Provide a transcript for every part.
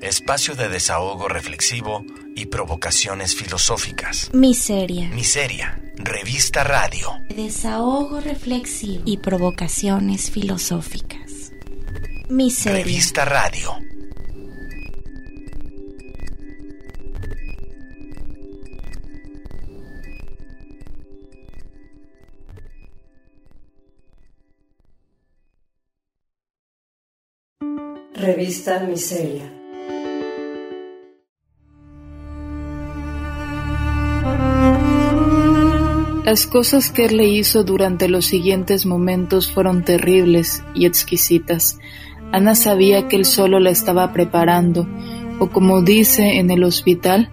espacio de desahogo reflexivo y provocaciones filosóficas. Miseria. Miseria, revista radio. Desahogo reflexivo y provocaciones filosóficas. Miseria. Revista radio. Revista Miseria. Las cosas que él le hizo durante los siguientes momentos fueron terribles y exquisitas. Ana sabía que él solo la estaba preparando, o como dice en el hospital,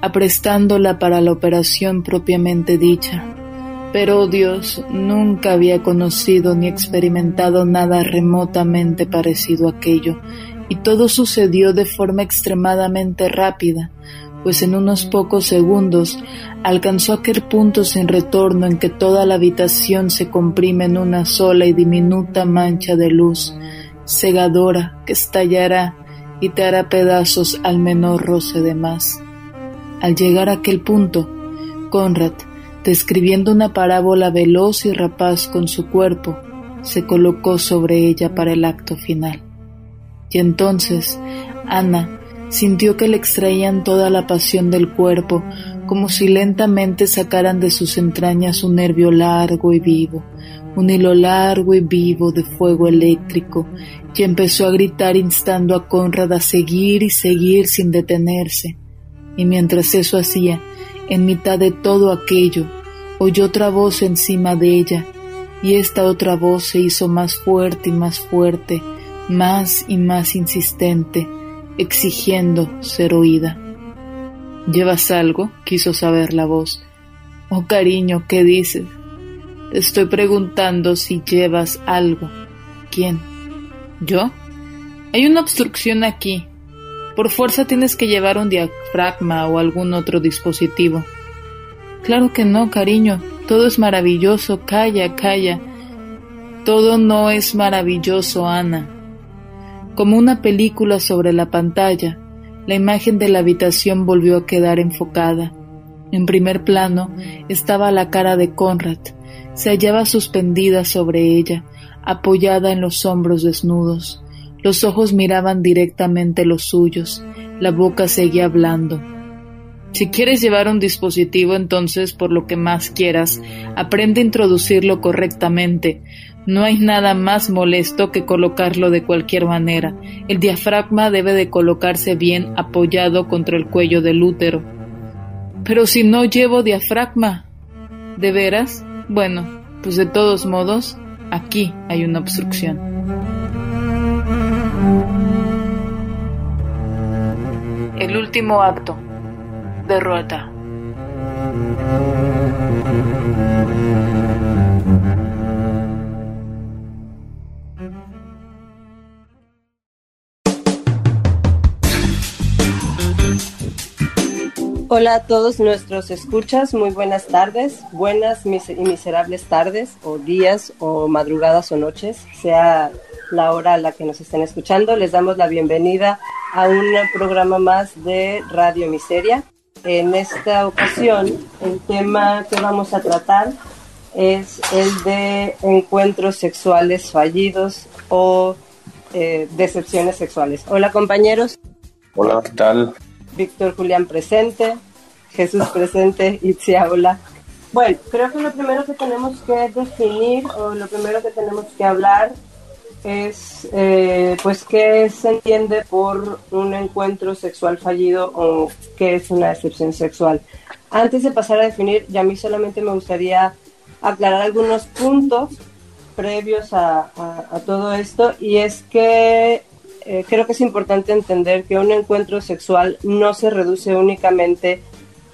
aprestándola para la operación propiamente dicha. Pero Dios nunca había conocido ni experimentado nada remotamente parecido a aquello, y todo sucedió de forma extremadamente rápida, pues en unos pocos segundos alcanzó aquel punto sin retorno en que toda la habitación se comprime en una sola y diminuta mancha de luz, cegadora, que estallará y te hará pedazos al menor roce de más. Al llegar a aquel punto, Conrad, describiendo una parábola veloz y rapaz con su cuerpo, se colocó sobre ella para el acto final. Y entonces, Ana, Sintió que le extraían toda la pasión del cuerpo, como si lentamente sacaran de sus entrañas un nervio largo y vivo, un hilo largo y vivo de fuego eléctrico, y empezó a gritar instando a Conrad a seguir y seguir sin detenerse. Y mientras eso hacía, en mitad de todo aquello, oyó otra voz encima de ella, y esta otra voz se hizo más fuerte y más fuerte, más y más insistente, exigiendo ser oída. ¿Llevas algo? quiso saber la voz. Oh cariño, ¿qué dices? Te estoy preguntando si llevas algo. ¿Quién? ¿Yo? Hay una obstrucción aquí. Por fuerza tienes que llevar un diafragma o algún otro dispositivo. Claro que no, cariño. Todo es maravilloso. Calla, calla. Todo no es maravilloso, Ana. Como una película sobre la pantalla, la imagen de la habitación volvió a quedar enfocada. En primer plano estaba la cara de Conrad. Se hallaba suspendida sobre ella, apoyada en los hombros desnudos. Los ojos miraban directamente los suyos, la boca seguía hablando. Si quieres llevar un dispositivo, entonces, por lo que más quieras, aprende a introducirlo correctamente. No hay nada más molesto que colocarlo de cualquier manera. El diafragma debe de colocarse bien apoyado contra el cuello del útero. Pero si no llevo diafragma. ¿De veras? Bueno, pues de todos modos, aquí hay una obstrucción. El último acto. Derrota. Hola a todos nuestros escuchas, muy buenas tardes, buenas y miserables tardes, o días, o madrugadas o noches, sea la hora a la que nos estén escuchando. Les damos la bienvenida a un programa más de Radio Miseria. En esta ocasión, el tema que vamos a tratar es el de encuentros sexuales fallidos o eh, decepciones sexuales. Hola compañeros. Hola, ¿qué tal? Víctor Julián presente, Jesús presente, Itzia, hola. Bueno, creo que lo primero que tenemos que definir o lo primero que tenemos que hablar es eh, pues qué se entiende por un encuentro sexual fallido o qué es una decepción sexual. Antes de pasar a definir, ya a mí solamente me gustaría aclarar algunos puntos previos a todo esto y es que eh, creo que es importante entender que un encuentro sexual no se reduce únicamente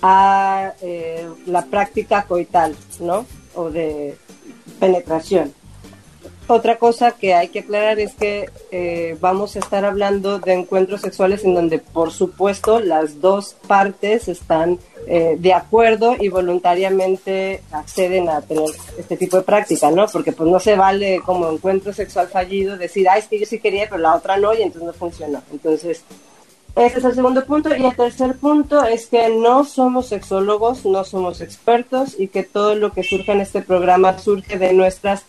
a eh, la práctica coital, ¿no? O de penetración. Otra cosa que hay que aclarar es que eh, vamos a estar hablando de encuentros sexuales en donde, por supuesto, las dos partes están eh, de acuerdo y voluntariamente acceden a tener este tipo de práctica, ¿no? Porque pues no se vale como encuentro sexual fallido decir, ah, es que yo sí quería, pero la otra no, y entonces no funcionó. Entonces, Ese es el segundo punto. Y el tercer punto es que no somos sexólogos, no somos expertos y que todo lo que surge en este programa surge de nuestras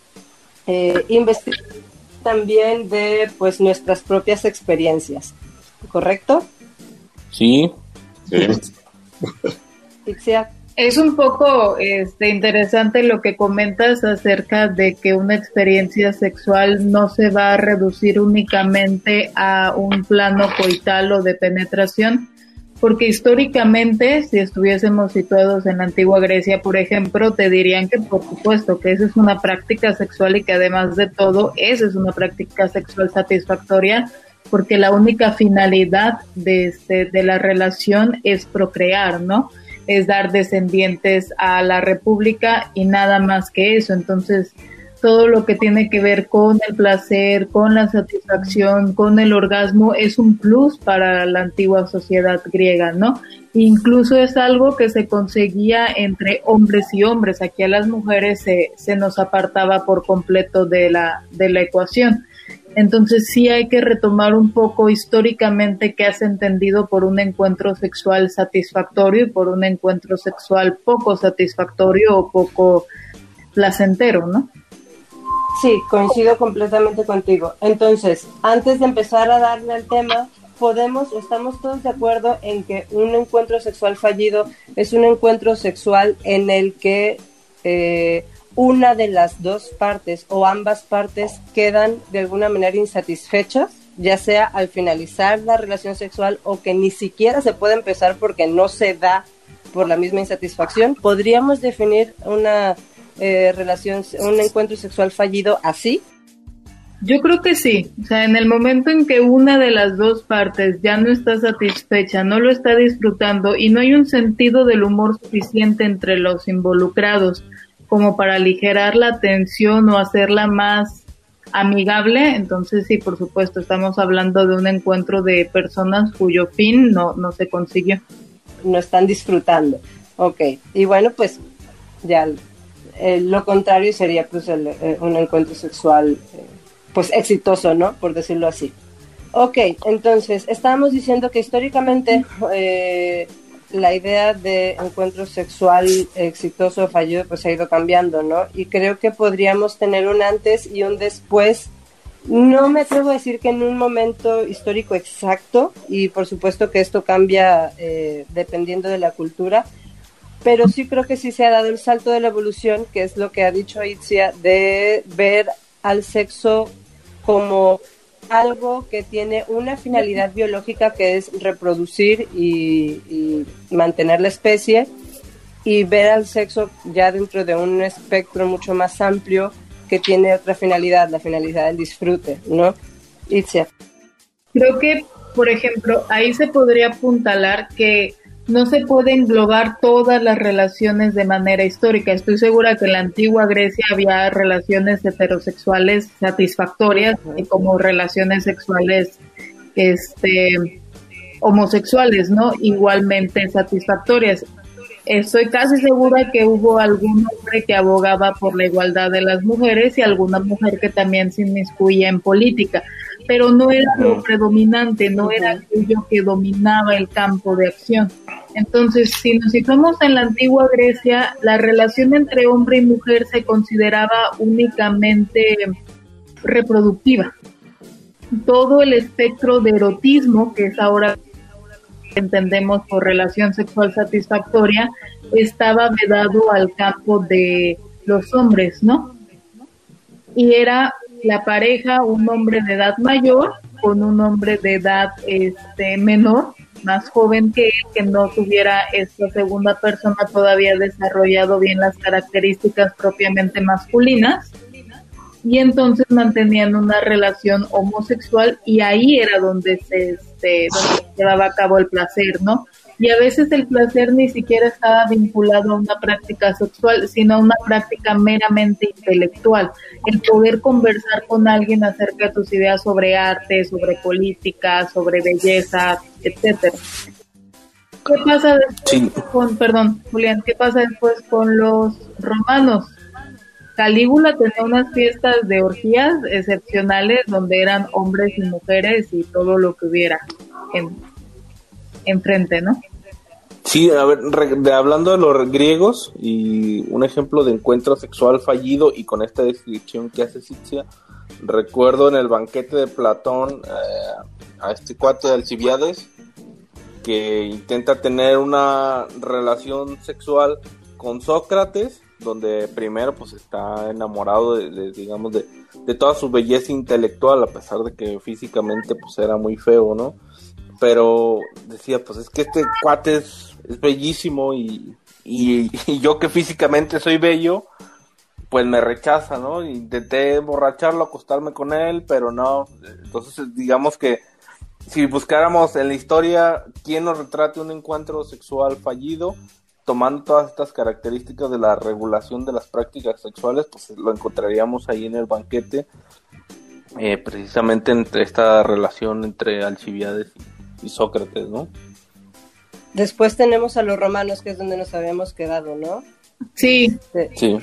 eh, investigaciones, también de pues nuestras propias experiencias. ¿Correcto? Sí. sí. Es un poco este, interesante lo que comentas acerca de que una experiencia sexual no se va a reducir únicamente a un plano coital o de penetración, porque históricamente, si estuviésemos situados en la antigua Grecia, por ejemplo, te dirían que por supuesto que esa es una práctica sexual y que además de todo, esa es una práctica sexual satisfactoria, porque la única finalidad de, este, de la relación es procrear, ¿no? es dar descendientes a la República y nada más que eso. Entonces, todo lo que tiene que ver con el placer, con la satisfacción, con el orgasmo, es un plus para la antigua sociedad griega, ¿no? Incluso es algo que se conseguía entre hombres y hombres. Aquí a las mujeres se, se nos apartaba por completo de la, de la ecuación. Entonces sí hay que retomar un poco históricamente qué has entendido por un encuentro sexual satisfactorio y por un encuentro sexual poco satisfactorio o poco placentero, ¿no? Sí, coincido completamente contigo. Entonces, antes de empezar a darle al tema, podemos, estamos todos de acuerdo en que un encuentro sexual fallido es un encuentro sexual en el que eh, una de las dos partes o ambas partes quedan de alguna manera insatisfechas, ya sea al finalizar la relación sexual o que ni siquiera se puede empezar porque no se da por la misma insatisfacción, podríamos definir una eh, relación, un encuentro sexual fallido así. Yo creo que sí, o sea, en el momento en que una de las dos partes ya no está satisfecha, no lo está disfrutando y no hay un sentido del humor suficiente entre los involucrados como para aligerar la tensión o hacerla más amigable, entonces sí, por supuesto, estamos hablando de un encuentro de personas cuyo fin no, no se consiguió. No están disfrutando. Ok, y bueno, pues ya lo contrario sería pues eh, un encuentro sexual eh, pues exitoso, ¿no? Por decirlo así. Ok, entonces estábamos diciendo que históricamente eh, la idea de encuentro sexual exitoso o fallido pues ha ido cambiando, ¿no? Y creo que podríamos tener un antes y un después. No me atrevo a decir que en un momento histórico exacto, y por supuesto que esto cambia eh, dependiendo de la cultura, pero sí creo que sí se ha dado el salto de la evolución, que es lo que ha dicho Itzia, de ver al sexo como algo que tiene una finalidad biológica que es reproducir y, mantener la especie y ver al sexo ya dentro de un espectro mucho más amplio que tiene otra finalidad, la finalidad del disfrute, ¿no? Itzia. Creo que, por ejemplo, ahí se podría apuntalar que no se puede englobar todas las relaciones de manera histórica. Estoy segura que en la antigua Grecia había relaciones heterosexuales satisfactorias y como relaciones sexuales este homosexuales, ¿no? Igualmente satisfactorias. Estoy casi segura que hubo algún hombre que abogaba por la igualdad de las mujeres y alguna mujer que también se inmiscuía en política pero no era lo predominante, no era aquello que dominaba el campo de acción. Entonces, si nos situamos en la antigua Grecia, la relación entre hombre y mujer se consideraba únicamente reproductiva. Todo el espectro de erotismo, que es ahora entendemos por relación sexual satisfactoria, estaba vedado al campo de los hombres, ¿no? Y era la pareja, un hombre de edad mayor con un hombre de edad este, menor, más joven que él, que no tuviera esta segunda persona todavía desarrollado bien las características propiamente masculinas. Y entonces mantenían una relación homosexual y ahí era donde se, este, donde se llevaba a cabo el placer, ¿no? Y a veces el placer ni siquiera estaba vinculado a una práctica sexual, sino a una práctica meramente intelectual. El poder conversar con alguien acerca de tus ideas sobre arte, sobre política, sobre belleza, etcétera. ¿Qué pasa después con, perdón, Julián, qué pasa después con los romanos? Calígula tenía unas fiestas de orgías excepcionales donde eran hombres y mujeres y todo lo que hubiera en, enfrente, ¿no? Sí, a ver, hablando de los griegos y un ejemplo de encuentro sexual fallido y con esta descripción que hace Citia, recuerdo en el banquete de Platón eh, a este cuate de Alcibiades que intenta tener una relación sexual con Sócrates, donde primero pues está enamorado de, digamos de, de, toda su belleza intelectual a pesar de que físicamente pues era muy feo, ¿no? Pero decía pues es que este cuate es bellísimo y, y, yo que físicamente soy bello, pues me rechaza, ¿no? Intenté emborracharlo, acostarme con él, pero no. Entonces, digamos que si buscáramos en la historia quién nos retrate un encuentro sexual fallido, tomando todas estas características de la regulación de las prácticas sexuales, pues lo encontraríamos ahí en el banquete, eh, precisamente entre esta relación entre Alcibiades y Sócrates, ¿no? Después tenemos a los romanos, que es donde nos habíamos quedado, ¿no? Sí. Sí.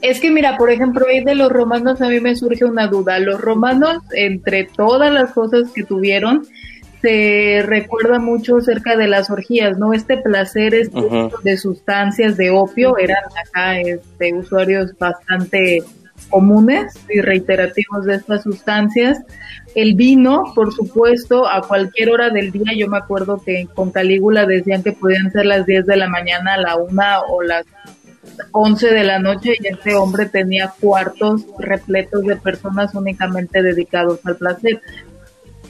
Es que mira, por ejemplo, ahí de los romanos a mí me surge una duda. Los romanos, entre todas las cosas que tuvieron, se recuerda mucho acerca de las orgías, ¿no? Este placer este de sustancias de opio eran acá este, usuarios bastante comunes y reiterativos de estas sustancias. El vino, por supuesto, a cualquier hora del día, yo me acuerdo que con Calígula decían que podían ser las 10 de la mañana, la una o las 11 de la noche y este hombre tenía cuartos repletos de personas únicamente dedicados al placer.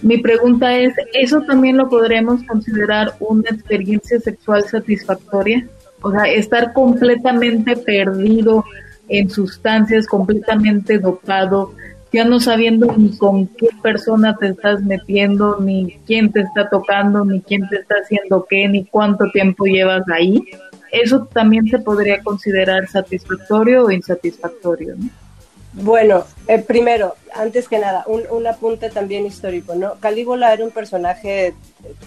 Mi pregunta es, ¿eso también lo podremos considerar una experiencia sexual satisfactoria? O sea, estar completamente perdido en sustancias, completamente dopado, ya no sabiendo ni con qué persona te estás metiendo, ni quién te está tocando, ni quién te está haciendo qué, ni cuánto tiempo llevas ahí. Eso también se podría considerar satisfactorio o insatisfactorio, ¿no? Bueno, eh, primero, antes que nada, un, un, apunte también histórico, ¿no? Calígula era un personaje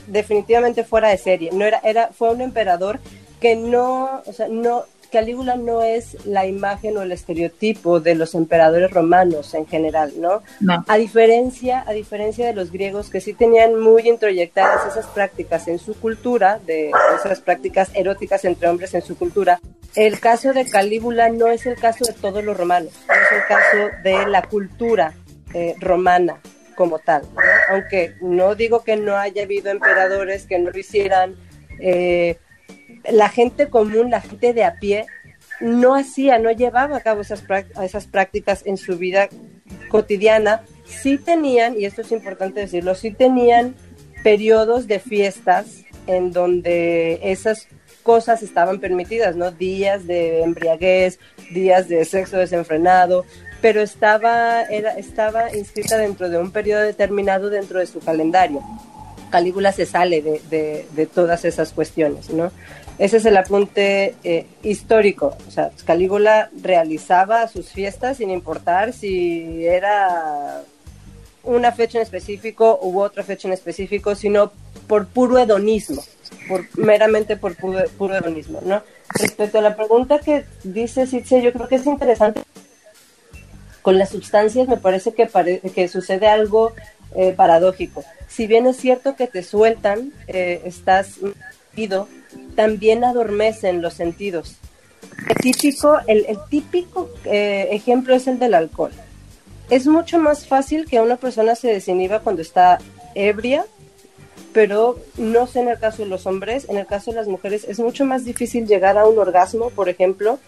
definitivamente fuera de serie, no era, era, fue un emperador que no, o sea, no, Calígula no es la imagen o el estereotipo de los emperadores romanos en general, ¿no? A diferencia, a diferencia de los griegos que sí tenían muy introyectadas esas prácticas en su cultura, de esas prácticas eróticas entre hombres en su cultura, el caso de Calígula no es el caso de todos los romanos, no es el caso de la cultura eh, romana como tal, aunque no digo que no haya habido emperadores que no lo hicieran. Eh, la gente común, la gente de a pie, no hacía, no llevaba a cabo esas, prácticas en su vida cotidiana. Sí tenían, y esto es importante decirlo, sí tenían periodos de fiestas en donde esas cosas estaban permitidas, ¿no? Días de embriaguez, días de sexo desenfrenado, pero estaba, estaba inscrita dentro de un periodo determinado dentro de su calendario. Calígula se sale de todas esas cuestiones, ¿no? Ese es el apunte eh, histórico. O sea, Calígula realizaba sus fiestas sin importar si era una fecha en específico u otra fecha en específico, sino por puro hedonismo, por, meramente por puro, hedonismo, ¿no? Respecto a la pregunta que dice Citzia, yo creo que es interesante. Con las sustancias me parece que, que sucede algo eh, paradójico. Si bien es cierto que te sueltan, eh, estás ido también adormecen los sentidos. El típico, el, típico eh, ejemplo es el del alcohol. Es mucho más fácil que una persona se desinhiba cuando está ebria, pero no sé en el caso de los hombres, en el caso de las mujeres es mucho más difícil llegar a un orgasmo, por ejemplo,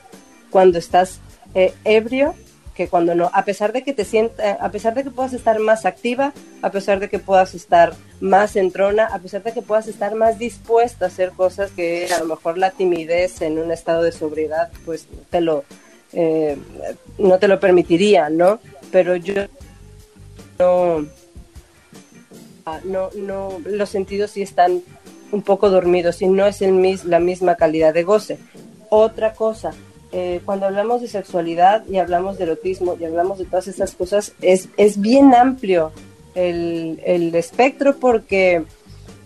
cuando estás eh, ebrio que cuando no, a pesar de que te sienta, a pesar de que puedas estar más activa, a pesar de que puedas estar más entrona, a pesar de que puedas estar más dispuesta a hacer cosas que a lo mejor la timidez en un estado de sobriedad pues te lo eh, no te lo permitiría, ¿no? Pero yo no, no, no, los sentidos sí están un poco dormidos y no es el mis, la misma calidad de goce. Otra cosa, eh, cuando hablamos de sexualidad y hablamos de erotismo y hablamos de todas estas cosas, es, es bien amplio el, el espectro porque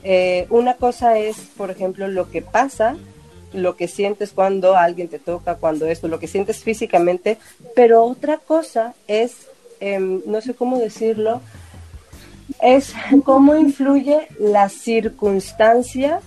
eh, una cosa es, por ejemplo, lo que pasa, lo que sientes cuando alguien te toca, cuando esto, lo que sientes físicamente, pero otra cosa es, em, no sé cómo decirlo, es cómo influye la circunstancia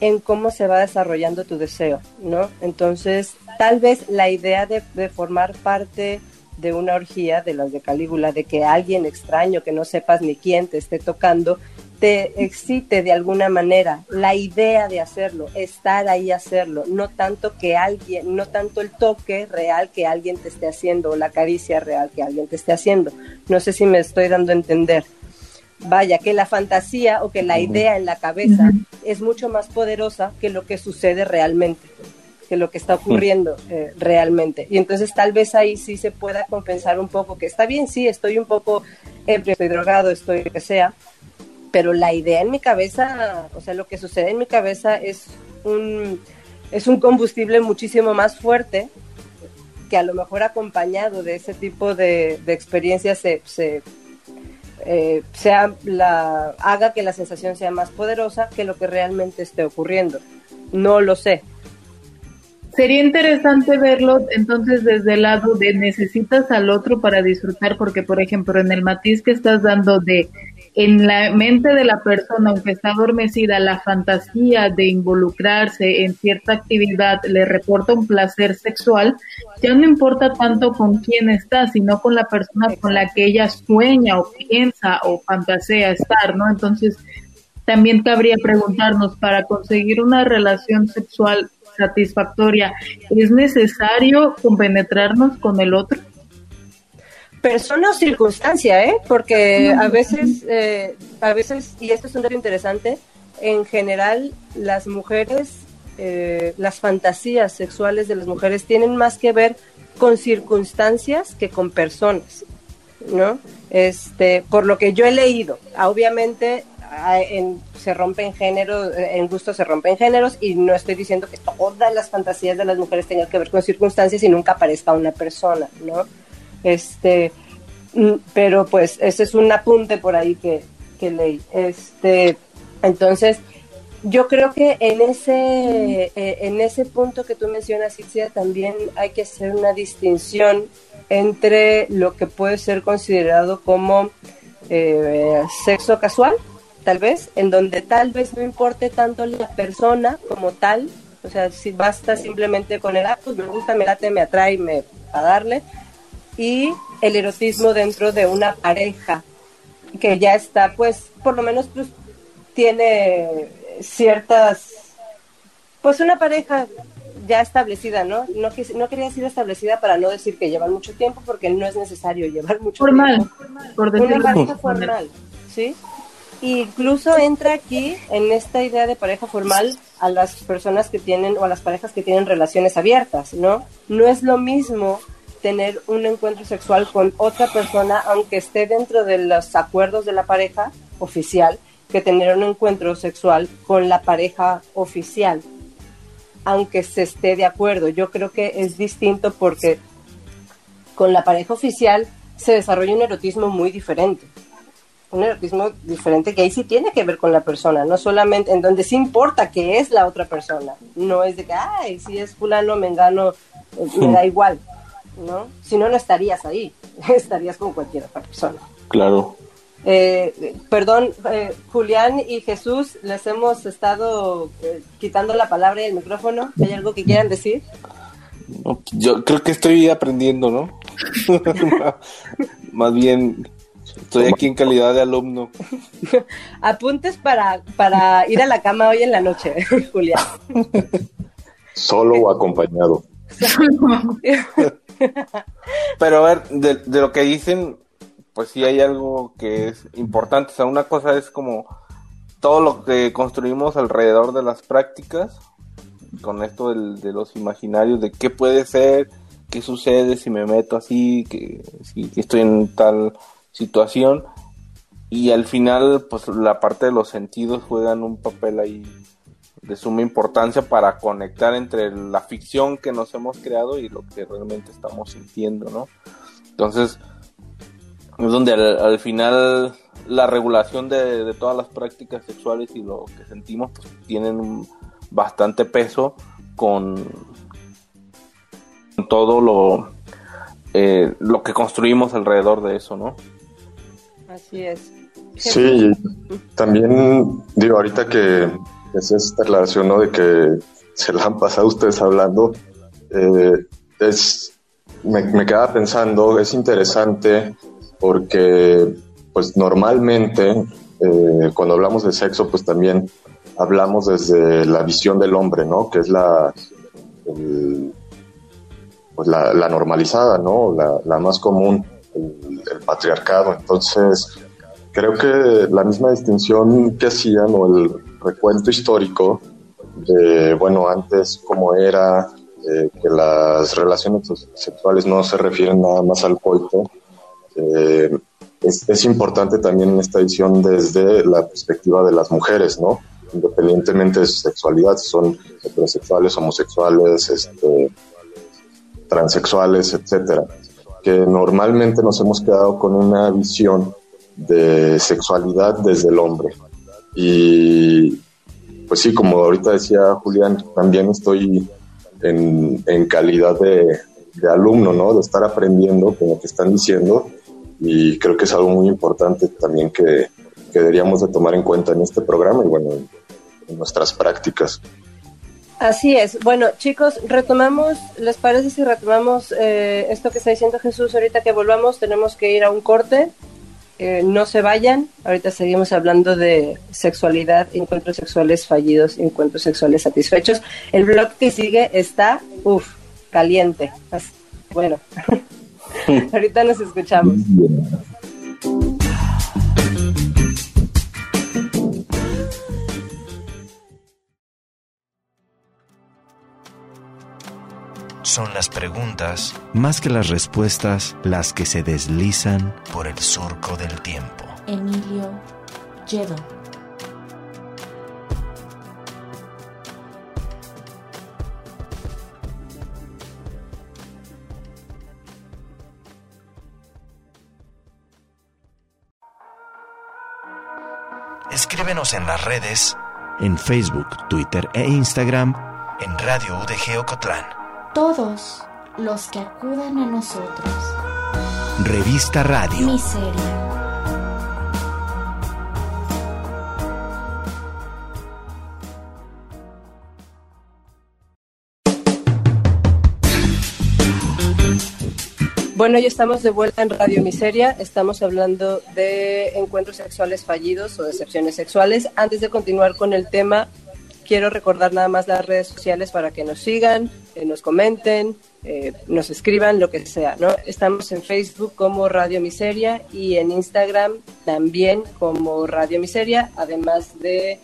en cómo se va desarrollando tu deseo, ¿no? Entonces, tal vez la idea de, formar parte de una orgía de las de Calígula, de que alguien extraño que no sepas ni quién te esté tocando, te excite de alguna manera la idea de hacerlo, estar ahí a hacerlo, no tanto que alguien, no tanto el toque real que alguien te esté haciendo o la caricia real que alguien te esté haciendo. No sé si me estoy dando a entender. Vaya, que la fantasía o que la idea en la cabeza es mucho más poderosa que lo que sucede realmente, que lo que está ocurriendo eh, realmente. Y entonces tal vez ahí sí se pueda compensar un poco, que está bien, sí, estoy un poco ebrio, estoy drogado, estoy lo que sea, pero la idea en mi cabeza, o sea, lo que sucede en mi cabeza es un, es un combustible muchísimo más fuerte que a lo mejor acompañado de ese tipo de, de experiencias se, se eh, sea la, haga que la sensación sea más poderosa que lo que realmente esté ocurriendo. No lo sé. Sería interesante verlo entonces desde el lado de necesitas al otro para disfrutar, porque por ejemplo en el matiz que estás dando de en la mente de la persona, aunque está adormecida, la fantasía de involucrarse en cierta actividad le reporta un placer sexual, ya no importa tanto con quién está, sino con la persona con la que ella sueña o piensa o fantasea estar, ¿no? Entonces, también cabría preguntarnos, para conseguir una relación sexual satisfactoria, ¿es necesario compenetrarnos con el otro? persona o circunstancia, ¿eh? Porque a veces, eh, a veces, y esto es un dato interesante, en general las mujeres, eh, las fantasías sexuales de las mujeres tienen más que ver con circunstancias que con personas, ¿no? Este, por lo que yo he leído, obviamente en, se rompen géneros, en gusto se rompen géneros y no estoy diciendo que todas las fantasías de las mujeres tengan que ver con circunstancias y nunca aparezca una persona, ¿no? Este, mm, pero pues ese es un apunte por ahí que, que leí. Este, entonces, yo creo que en ese, eh, en ese punto que tú mencionas, Ixia, también hay que hacer una distinción entre lo que puede ser considerado como eh, sexo casual, tal vez, en donde tal vez no importe tanto la persona como tal, o sea, si basta simplemente con el, ah, pues me gusta, me late, me atrae, me a darle, y el erotismo dentro de una pareja que ya está, pues, por lo menos, pues, tiene ciertas, pues, una pareja ya establecida, ¿no? No, no quería decir establecida para no decir que llevan mucho tiempo, porque no es necesario llevar mucho tiempo. Por una pareja formal, ¿sí? Incluso entra aquí en esta idea de pareja formal a las personas que tienen o a las parejas que tienen relaciones abiertas, ¿no? No es lo mismo tener un encuentro sexual con otra persona, aunque esté dentro de los acuerdos de la pareja oficial, que tener un encuentro sexual con la pareja oficial, aunque se esté de acuerdo. Yo creo que es distinto porque con la pareja oficial se desarrolla un erotismo muy diferente. Un erotismo diferente que ahí sí tiene que ver con la persona, no solamente en donde sí importa que es la otra persona. No es de que, ay, si es fulano, mengano, eh, me da igual. ¿no? Si no, no estarías ahí, estarías con cualquier otra persona. Claro. Eh, perdón, eh, Julián y Jesús, les hemos estado eh, quitando la palabra y el micrófono. ¿Hay algo que quieran decir? yo creo que estoy aprendiendo, ¿no? Más bien, estoy aquí en calidad de alumno. Apuntes para, para ir a la cama hoy en la noche, Julián. Solo o acompañado. Pero a ver, de, lo que dicen, pues sí hay algo que es importante. O sea, una cosa es como todo lo que construimos alrededor de las prácticas, con esto de los imaginarios, de qué puede ser, qué sucede si me meto así, que si estoy en tal situación. Y al final, pues la parte de los sentidos juegan un papel ahí de suma importancia para conectar entre la ficción que nos hemos creado y lo que realmente estamos sintiendo, ¿no? Entonces, es donde al, final la regulación de, todas las prácticas sexuales y lo que sentimos pues tienen bastante peso con, todo lo, eh, lo que construimos alrededor de eso, ¿no? Así es. Sí, también digo, ahorita que es esta relación, ¿no? De que se la han pasado ustedes hablando, eh, es, me, me quedaba pensando, es interesante porque, pues normalmente, eh, cuando hablamos de sexo, pues también hablamos desde la visión del hombre, ¿no? Que es la, pues la, normalizada, ¿no? La, más común, el, patriarcado. Entonces, creo que la misma distinción que hacían o el recuento histórico de, bueno, antes cómo era, eh, que las relaciones sexuales no se refieren nada más al coito, eh, es, es, importante también en esta edición desde la perspectiva de las mujeres, ¿no? Independientemente de su sexualidad, si son heterosexuales, homosexuales, este, transexuales, etcétera, que normalmente nos hemos quedado con una visión de sexualidad desde el hombre. Y pues sí, como ahorita decía Julián, también estoy en, en calidad de, de, alumno, ¿no? De estar aprendiendo con lo que están diciendo y creo que es algo muy importante también que, que deberíamos de tomar en cuenta en este programa y bueno, en, nuestras prácticas. Así es. Bueno, chicos, retomamos, ¿les parece si retomamos eh, esto que está diciendo Jesús ahorita que volvamos? Tenemos que ir a un corte eh, no se vayan, ahorita seguimos hablando de sexualidad, encuentros sexuales fallidos, encuentros sexuales satisfechos. El blog que sigue está, uff, caliente. Bueno, ahorita nos escuchamos. Son las preguntas, más que las respuestas, las que se deslizan por el surco del tiempo. Emilio Yedo. Escríbenos en las redes, en Facebook, Twitter e Instagram, en Radio UDG Ocotlán todos los que acudan a nosotros. Revista Radio. Miseria. Bueno, ya estamos de vuelta en Radio Miseria. Estamos hablando de encuentros sexuales fallidos o decepciones sexuales. Antes de continuar con el tema, quiero recordar nada más las redes sociales para que nos sigan, eh, nos comenten, eh, nos escriban, lo que sea, ¿no? Estamos en Facebook como Radio Miseria y en Instagram también como Radio Miseria, además de...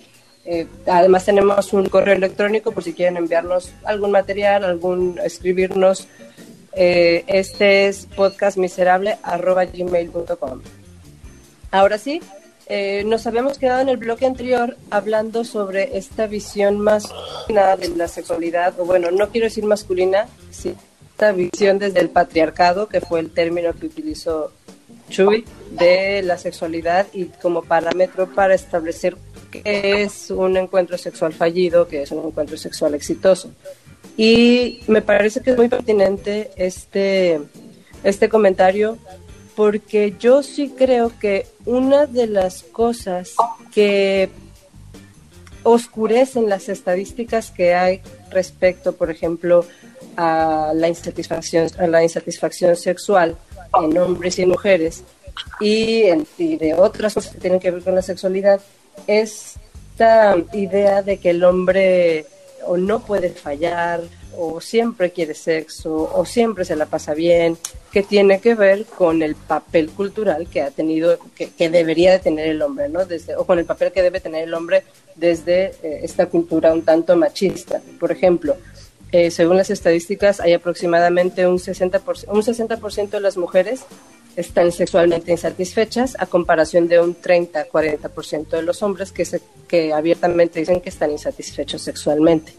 Eh, además tenemos un correo electrónico por si quieren enviarnos algún material, algún escribirnos. este es podcastmiserable.gmail.com. Ahora sí, eh, nos habíamos quedado en el bloque anterior hablando sobre esta visión masculina de la sexualidad, o bueno, no quiero decir masculina, esta visión desde el patriarcado, que fue el término que utilizó Chuy, de la sexualidad y como parámetro para establecer qué es un encuentro sexual fallido, qué es un encuentro sexual exitoso. Y me parece que es muy pertinente este, este comentario porque yo sí creo que una de las cosas que oscurecen las estadísticas que hay respecto, por ejemplo, a la insatisfacción, a la insatisfacción sexual en hombres y mujeres y, y de otras cosas que tienen que ver con la sexualidad, es esta idea de que el hombre o no puede fallar o siempre quiere sexo o siempre se la pasa bien, que tiene que ver con el papel cultural que ha tenido, que, debería de tener el hombre, ¿no? Desde, o con el papel que debe tener el hombre desde eh, esta cultura un tanto machista. Por ejemplo, eh, según las estadísticas, hay aproximadamente un 60%, un 60% de las mujeres están sexualmente insatisfechas a comparación de un 30-40% de los hombres que abiertamente dicen que están insatisfechos sexualmente.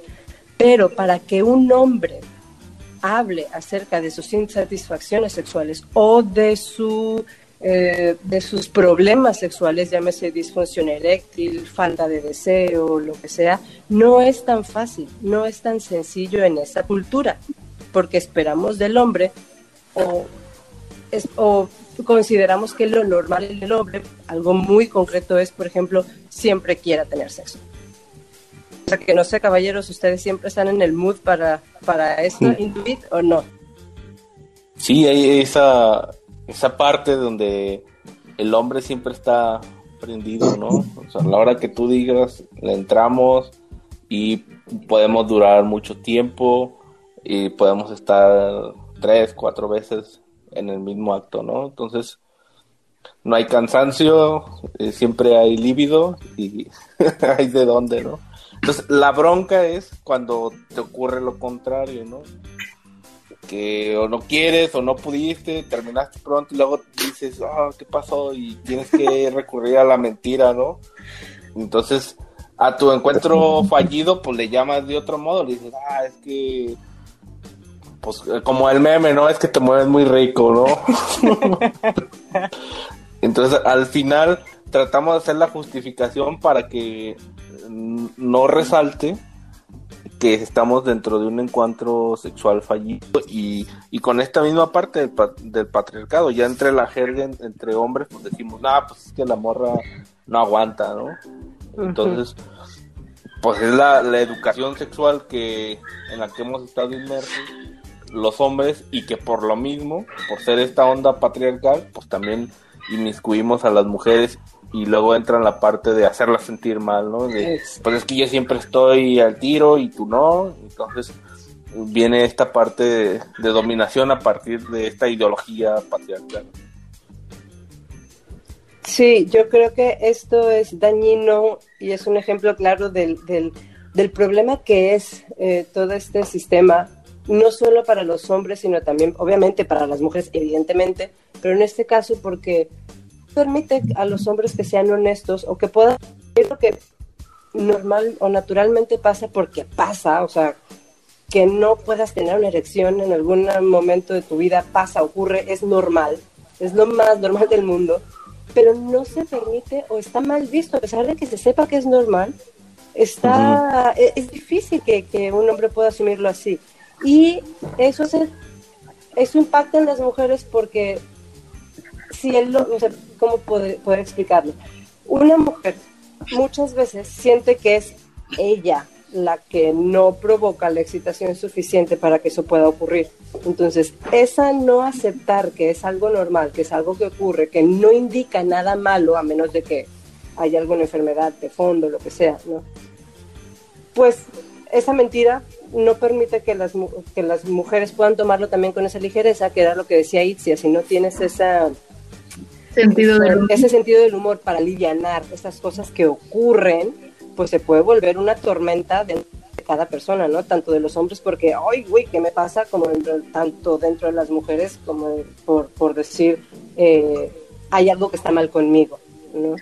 Pero para que un hombre hable acerca de sus insatisfacciones sexuales o de, su, eh, de sus problemas sexuales, llámese disfunción eréctil, falta de deseo, lo que sea, no es tan fácil, no es tan sencillo en esa cultura, porque esperamos del hombre o, o consideramos que lo normal en el hombre, algo muy concreto es, por ejemplo, siempre quiera tener sexo. O sea, que no sé, caballeros, ustedes siempre están en el mood para, para esto, intuit o no. Sí, hay esa, esa parte donde el hombre siempre está prendido, ¿no? O sea, a la hora que tú digas, le entramos y podemos durar mucho tiempo y podemos estar tres, cuatro veces en el mismo acto, ¿no? Entonces, no hay cansancio, eh, siempre hay líbido y hay de dónde, ¿no? Entonces, la bronca es cuando te ocurre lo contrario, ¿no? Que o no quieres o no pudiste, terminaste pronto y luego dices, ah, ¿qué pasó? Y tienes que recurrir a la mentira, ¿no? Entonces, a tu encuentro fallido, pues le llamas de otro modo, le dices, ah, es que pues eh, como el meme, ¿no? Es que te mueves muy rico, ¿no? Entonces, al final tratamos de hacer la justificación para que no resalte que estamos dentro de un encuentro sexual fallido y, con esta misma parte del, patriarcado, ya entre la jerga entre hombres, pues decimos, nah, pues es que la morra no aguanta, ¿no? Entonces, pues es la, la educación sexual que en la que hemos estado inmersos los hombres y que por lo mismo, por ser esta onda patriarcal, pues también inmiscuimos a las mujeres y luego entra en la parte de hacerlas sentir mal, ¿no? De, pues es que yo siempre estoy al tiro y tú no, entonces viene esta parte de, dominación a partir de esta ideología patriarcal. Sí, yo creo que esto es dañino y es un ejemplo claro del, del, del problema que es eh, todo este sistema no solo para los hombres, sino también, obviamente, para las mujeres, evidentemente, pero en este caso porque permite a los hombres que sean honestos o que puedan decir lo que normal o naturalmente pasa porque pasa, o sea, que no puedas tener una erección en algún momento de tu vida, pasa, ocurre, es normal, es lo más normal del mundo, pero no se permite o está mal visto, a pesar de que se sepa que es normal, está, e, es, difícil que, que un hombre pueda asumirlo así. Y eso, eso impacta en las mujeres porque, si él no sé cómo poder, poder explicarlo, una mujer muchas veces siente que es ella la que no provoca la excitación suficiente para que eso pueda ocurrir. Entonces, esa no aceptar que es algo normal, que es algo que ocurre, que no indica nada malo a menos de que haya alguna enfermedad de fondo, lo que sea, ¿no? Pues esa mentira no permite que las, que las mujeres puedan tomarlo también con esa ligereza, que era lo que decía Itzia, si no tienes esa, sentido ese, ese sentido del humor para aliviar esas cosas que ocurren, pues se puede volver una tormenta de cada persona, ¿no? Tanto de los hombres, porque, ay, güey, ¿qué me pasa? Como tanto dentro de las mujeres, como por, por decir, eh, hay algo que está mal conmigo, ¿no?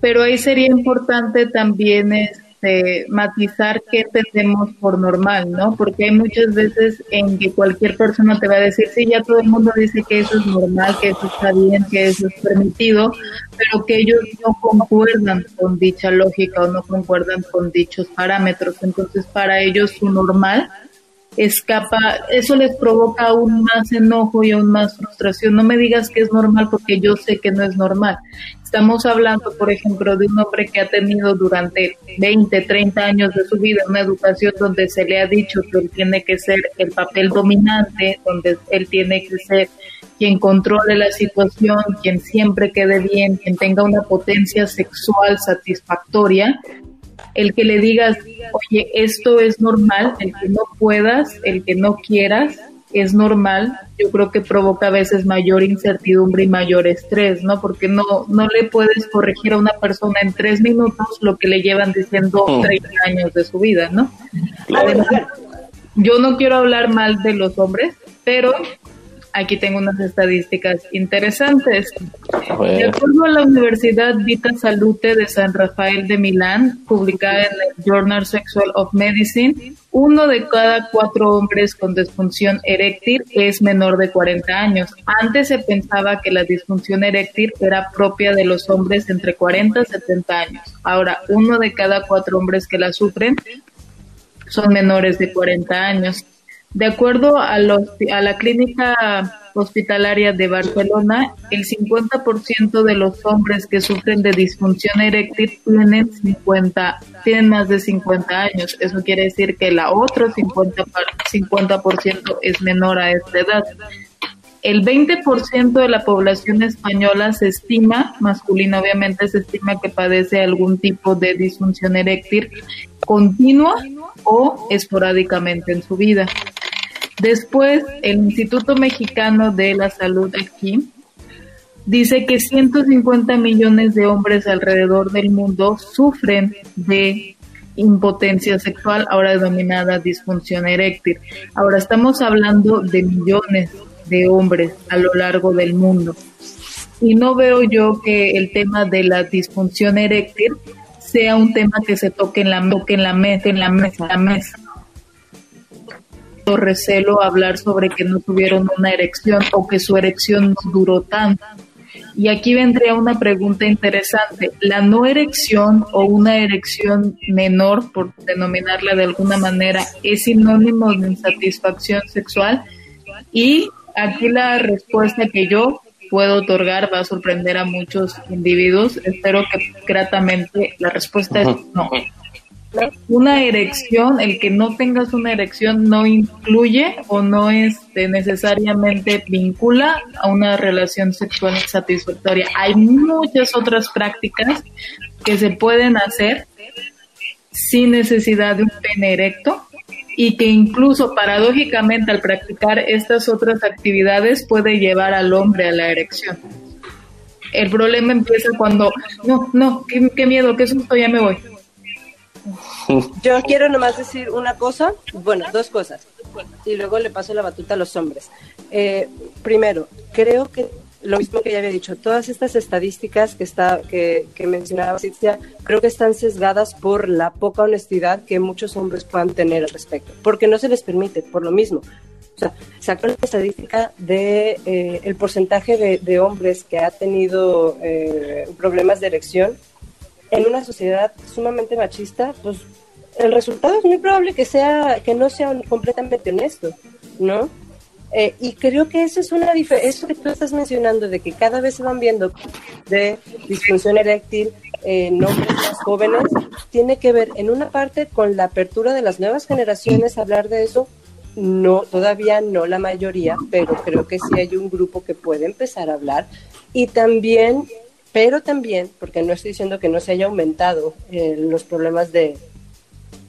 Pero ahí sería importante también es este, matizar qué entendemos por normal, ¿no? Porque hay muchas veces en que cualquier persona te va a decir, sí, ya todo el mundo dice que eso es normal, que eso está bien, que eso es permitido, pero que ellos no concuerdan con dicha lógica o no concuerdan con dichos parámetros. Entonces, para ellos su normal escapa, eso les provoca aún más enojo y aún más frustración. No me digas que es normal porque yo sé que no es normal. Estamos hablando, por ejemplo, de un hombre que ha tenido durante 20, 30 años de su vida una educación donde se le ha dicho que él tiene que ser el papel dominante, donde él tiene que ser quien controle la situación, quien siempre quede bien, quien tenga una potencia sexual satisfactoria, el que le digas, oye, esto es normal, el que no puedas, el que no quieras, es normal, yo creo que provoca a veces mayor incertidumbre y mayor estrés, ¿no? Porque no, no le puedes corregir a una persona en tres minutos lo que le llevan diciendo 30 mm. años de su vida, ¿no? Además, yo no quiero hablar mal de los hombres, pero Aquí tengo unas estadísticas interesantes. De acuerdo a la Universidad Vita Salute de San Rafael de Milán, publicada en el Journal Sexual of Medicine, uno de cada cuatro hombres con disfunción eréctil es menor de 40 años. Antes se pensaba que la disfunción eréctil era propia de los hombres entre 40 y 70 años. Ahora, uno de cada cuatro hombres que la sufren son menores de 40 años. De acuerdo a, la clínica Hospitalaria de Barcelona, el 50% de los hombres que sufren de disfunción eréctil tienen 50, tienen más de 50 años. Eso quiere decir que la otro 50, 50% es menor a esta edad. El 20% de la población española se estima, masculina obviamente, se estima que padece algún tipo de disfunción eréctil continua o esporádicamente en su vida. Después, el Instituto Mexicano de la Salud aquí dice que 150 millones de hombres alrededor del mundo sufren de impotencia sexual, ahora denominada disfunción eréctil. Ahora estamos hablando de millones de hombres a lo largo del mundo. Y no veo yo que el tema de la disfunción eréctil sea un tema que se toque en la, en la mesa, en la mesa, la mesa. Recelo hablar sobre que no tuvieron una erección o que su erección no duró tanto. Y aquí vendría una pregunta interesante. ¿La no erección o una erección menor, por denominarla de alguna manera, es sinónimo de insatisfacción sexual? Y Aquí la respuesta que yo puedo otorgar va a sorprender a muchos individuos. Espero que gratamente la respuesta es no. Una erección, el que no tengas una erección no incluye o no este, necesariamente vincula a una relación sexual insatisfactoria. Hay muchas otras prácticas que se pueden hacer sin necesidad de un pene erecto y que incluso paradójicamente al practicar estas otras actividades puede llevar al hombre a la erección. El problema empieza cuando, no, no, qué, miedo, qué susto, ya me voy. Yo quiero nomás decir una cosa, bueno, dos cosas, y luego le paso la batuta a los hombres. Eh, primero, creo que lo mismo que ya había dicho, todas estas estadísticas que, está, que, mencionaba Cintia, creo que están sesgadas por la poca honestidad que muchos hombres puedan tener al respecto, porque no se les permite, por lo mismo. O sea, sacó la estadística de eh, el porcentaje de, de, hombres que ha tenido eh, problemas de erección en una sociedad sumamente machista, pues el resultado es muy probable que sea que no sea completamente honesto, ¿no? Eh, y creo que eso es una eso que tú estás mencionando, de que cada vez se van viendo de disfunción eréctil en hombres más jóvenes, tiene que ver en una parte con la apertura de las nuevas generaciones a hablar de eso. No, todavía no la mayoría, pero creo que sí hay un grupo que puede empezar a hablar. Y también, pero también, porque no estoy diciendo que no se haya aumentado eh, los problemas de,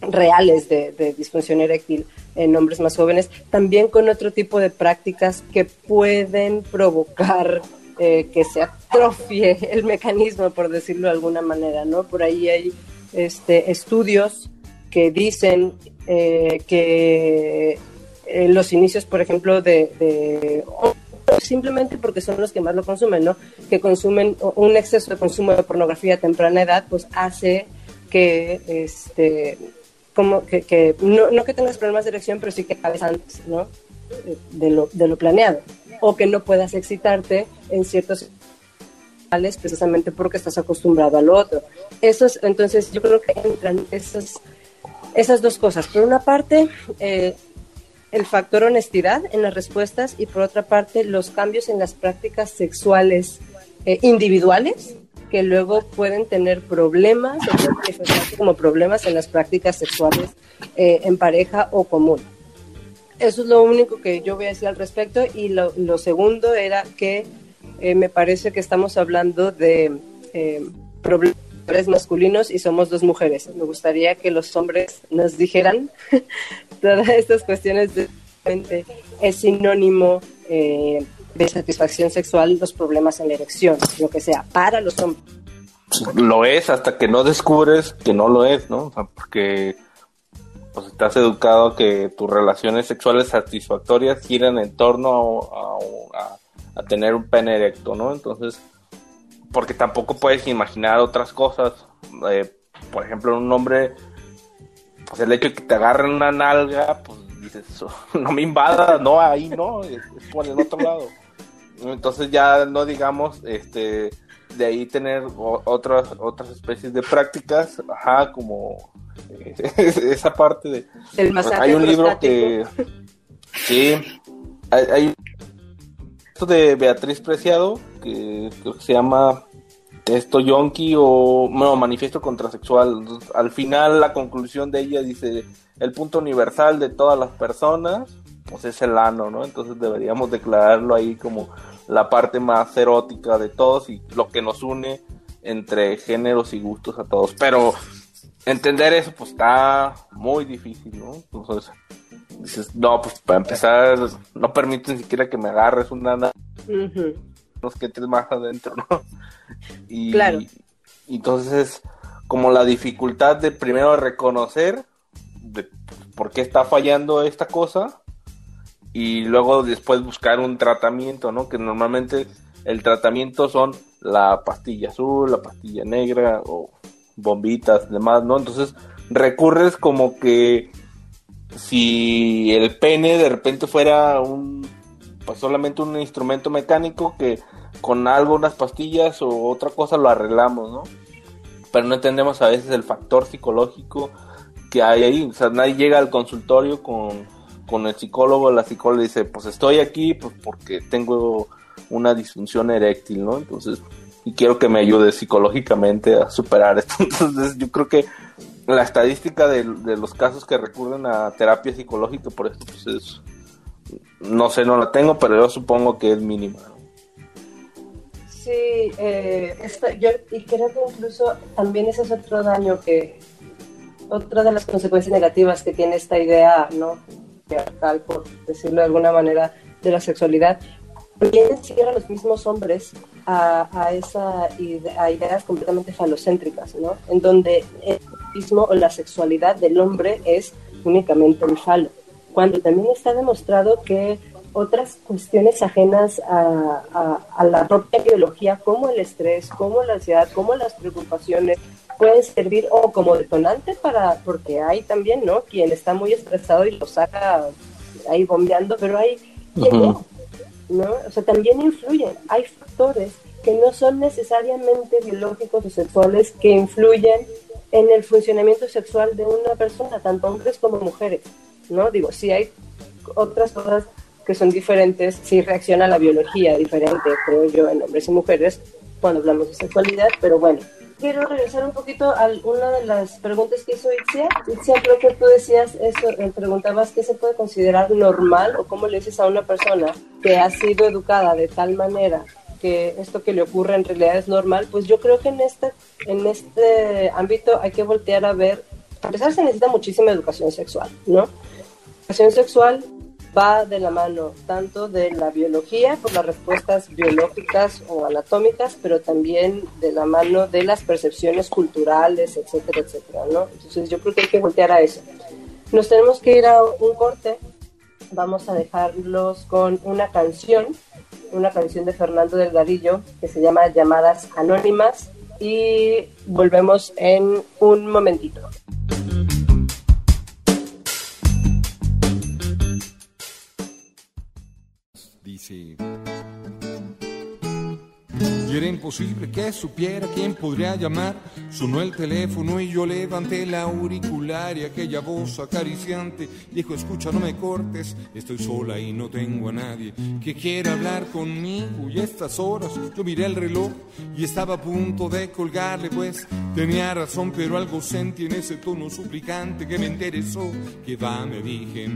reales de, disfunción eréctil en hombres más jóvenes, también con otro tipo de prácticas que pueden provocar eh, que se atrofie el mecanismo, por decirlo de alguna manera, ¿no? Por ahí hay este, estudios que dicen eh, que los inicios, por ejemplo, de, simplemente porque son los que más lo consumen, ¿no? Que consumen un exceso de consumo de pornografía a temprana edad, pues hace que este como que, no, que tengas problemas de erección, pero sí que acabes antes, ¿no? De lo, de lo planeado. O que no puedas excitarte en ciertos precisamente porque estás acostumbrado a lo otro. Eso entonces yo creo que entran esas, esas dos cosas. Por una parte, eh, el factor honestidad en las respuestas y por otra parte, los cambios en las prácticas sexuales eh, individuales que luego pueden tener problemas o como problemas en las prácticas sexuales eh, en pareja o común. Eso es lo único que yo voy a decir al respecto. Y lo, segundo era que eh, me parece que estamos hablando de eh, problemas masculinos y somos dos mujeres. Me gustaría que los hombres nos dijeran todas estas cuestiones de es sinónimo de satisfacción sexual los problemas en la erección, lo que sea, para los hombres. Lo es hasta que no descubres que no lo es, ¿no? O sea, porque pues estás educado a que tus relaciones sexuales satisfactorias giran en torno a, tener un pene erecto, ¿no? Entonces, porque tampoco puedes imaginar otras cosas. Eh, por ejemplo, un hombre, pues el hecho de que te agarren una nalga, pues dices, no me invada, no, ahí no, es por el otro lado. Entonces ya no digamos, este, de ahí tener otras otras especies de prácticas, ajá, como eh, esa parte de... El hay un libro que... Sí, hay, de Beatriz Preciado, que se llama esto yonki o bueno, manifiesto contrasexual. Al final la conclusión de ella dice el punto universal de todas las personas pues es el ano, ¿no? Entonces deberíamos declararlo ahí como la parte más erótica de todos y lo que nos une entre géneros y gustos a todos. Pero entender eso pues está muy difícil, ¿no? Entonces dices, no, pues para empezar no permite ni siquiera que me agarres una nana los que más adentro, ¿no? Y, Claro. y entonces como la dificultad de primero reconocer de por qué está fallando esta cosa y luego después buscar un tratamiento, ¿no? Que normalmente el tratamiento son la pastilla azul, la pastilla negra o bombitas, demás, ¿no? Entonces recurres como que si el pene de repente fuera un pues solamente un instrumento mecánico que con algo, unas pastillas o otra cosa lo arreglamos, ¿no? Pero no entendemos a veces el factor psicológico que hay ahí. O sea, nadie llega al consultorio con, con el psicólogo, la psicóloga dice, pues estoy aquí pues porque tengo una disfunción eréctil, ¿no? Entonces, y quiero que me ayude psicológicamente a superar esto. Entonces, yo creo que la estadística de, de los casos que recurren a terapia psicológica por esto, pues es, no sé, no la tengo, pero yo supongo que es mínima. Sí, eh, esta- yo y creo que incluso también ese es otro daño que, otra de las consecuencias negativas que tiene esta idea, ¿no? Patriarcal, por decirlo de alguna manera, de la sexualidad, también cierra a los mismos hombres a, a esa a ideas completamente falocéntricas, ¿no? En donde el mismo o la sexualidad del hombre es únicamente el falo, cuando también está demostrado que otras cuestiones ajenas a, a- a la propia biología, como el estrés, como la ansiedad, como las preocupaciones, pueden servir o como detonante para, porque hay también, ¿no? Quien está muy estresado y lo saca ahí bombeando, pero hay quien no, ¿no? O sea, también influyen. Hay factores que no son necesariamente biológicos o sexuales que influyen en el funcionamiento sexual de una persona, tanto hombres como mujeres, ¿no? Digo, sí hay otras cosas que son diferentes, sí reacciona la biología diferente, creo yo, en hombres y mujeres cuando hablamos de sexualidad, pero bueno. Quiero regresar un poquito a una de las preguntas que hizo Itzia. Itzia, creo que tú decías eso, eh, preguntabas qué se puede considerar normal o cómo le dices a una persona que ha sido educada de tal manera que esto que le ocurre en realidad es normal, pues yo creo que en este, en este ámbito hay que voltear a ver, a empezar se necesita muchísima educación sexual, ¿no? educación sexual va de la mano tanto de la biología, por las respuestas biológicas o anatómicas, pero también de la mano de las percepciones culturales, etcétera, etcétera, ¿no? Entonces yo creo que hay que voltear a eso. Nos tenemos que ir a un corte, vamos a dejarlos con una canción, una canción de Fernando Delgadillo que se llama Llamadas Anónimas y volvemos en un momentito. Y era imposible que supiera quién podría llamar. Sonó el teléfono y yo levanté la auricular y aquella voz acariciante dijo, escucha, no me cortes, estoy sola y no tengo a nadie que quiera hablar conmigo. Y estas horas yo miré el reloj y estaba a punto de colgarle, pues tenía razón, pero algo sentí en ese tono suplicante que me interesó. Que va, me dije.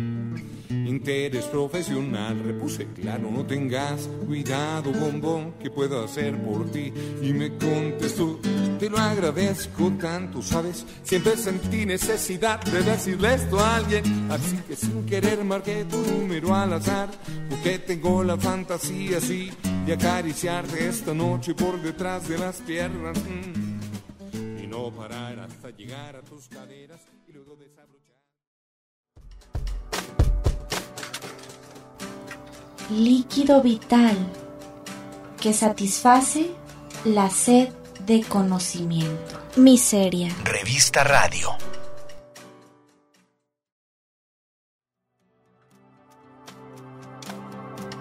Interés profesional, repuse, claro, no tengas cuidado, bombón, que puedo hacer por ti. Y me contestó, te lo agradezco tanto, ¿sabes? Siempre sentí necesidad de decirle esto a alguien. Así que sin querer marqué tu número al azar, porque tengo la fantasía así de acariciarte esta noche por detrás de las piernas. mm, Y no parar hasta llegar a tus caderas y luego. Líquido vital que satisface la sed de conocimiento. Miseria. Revista Radio.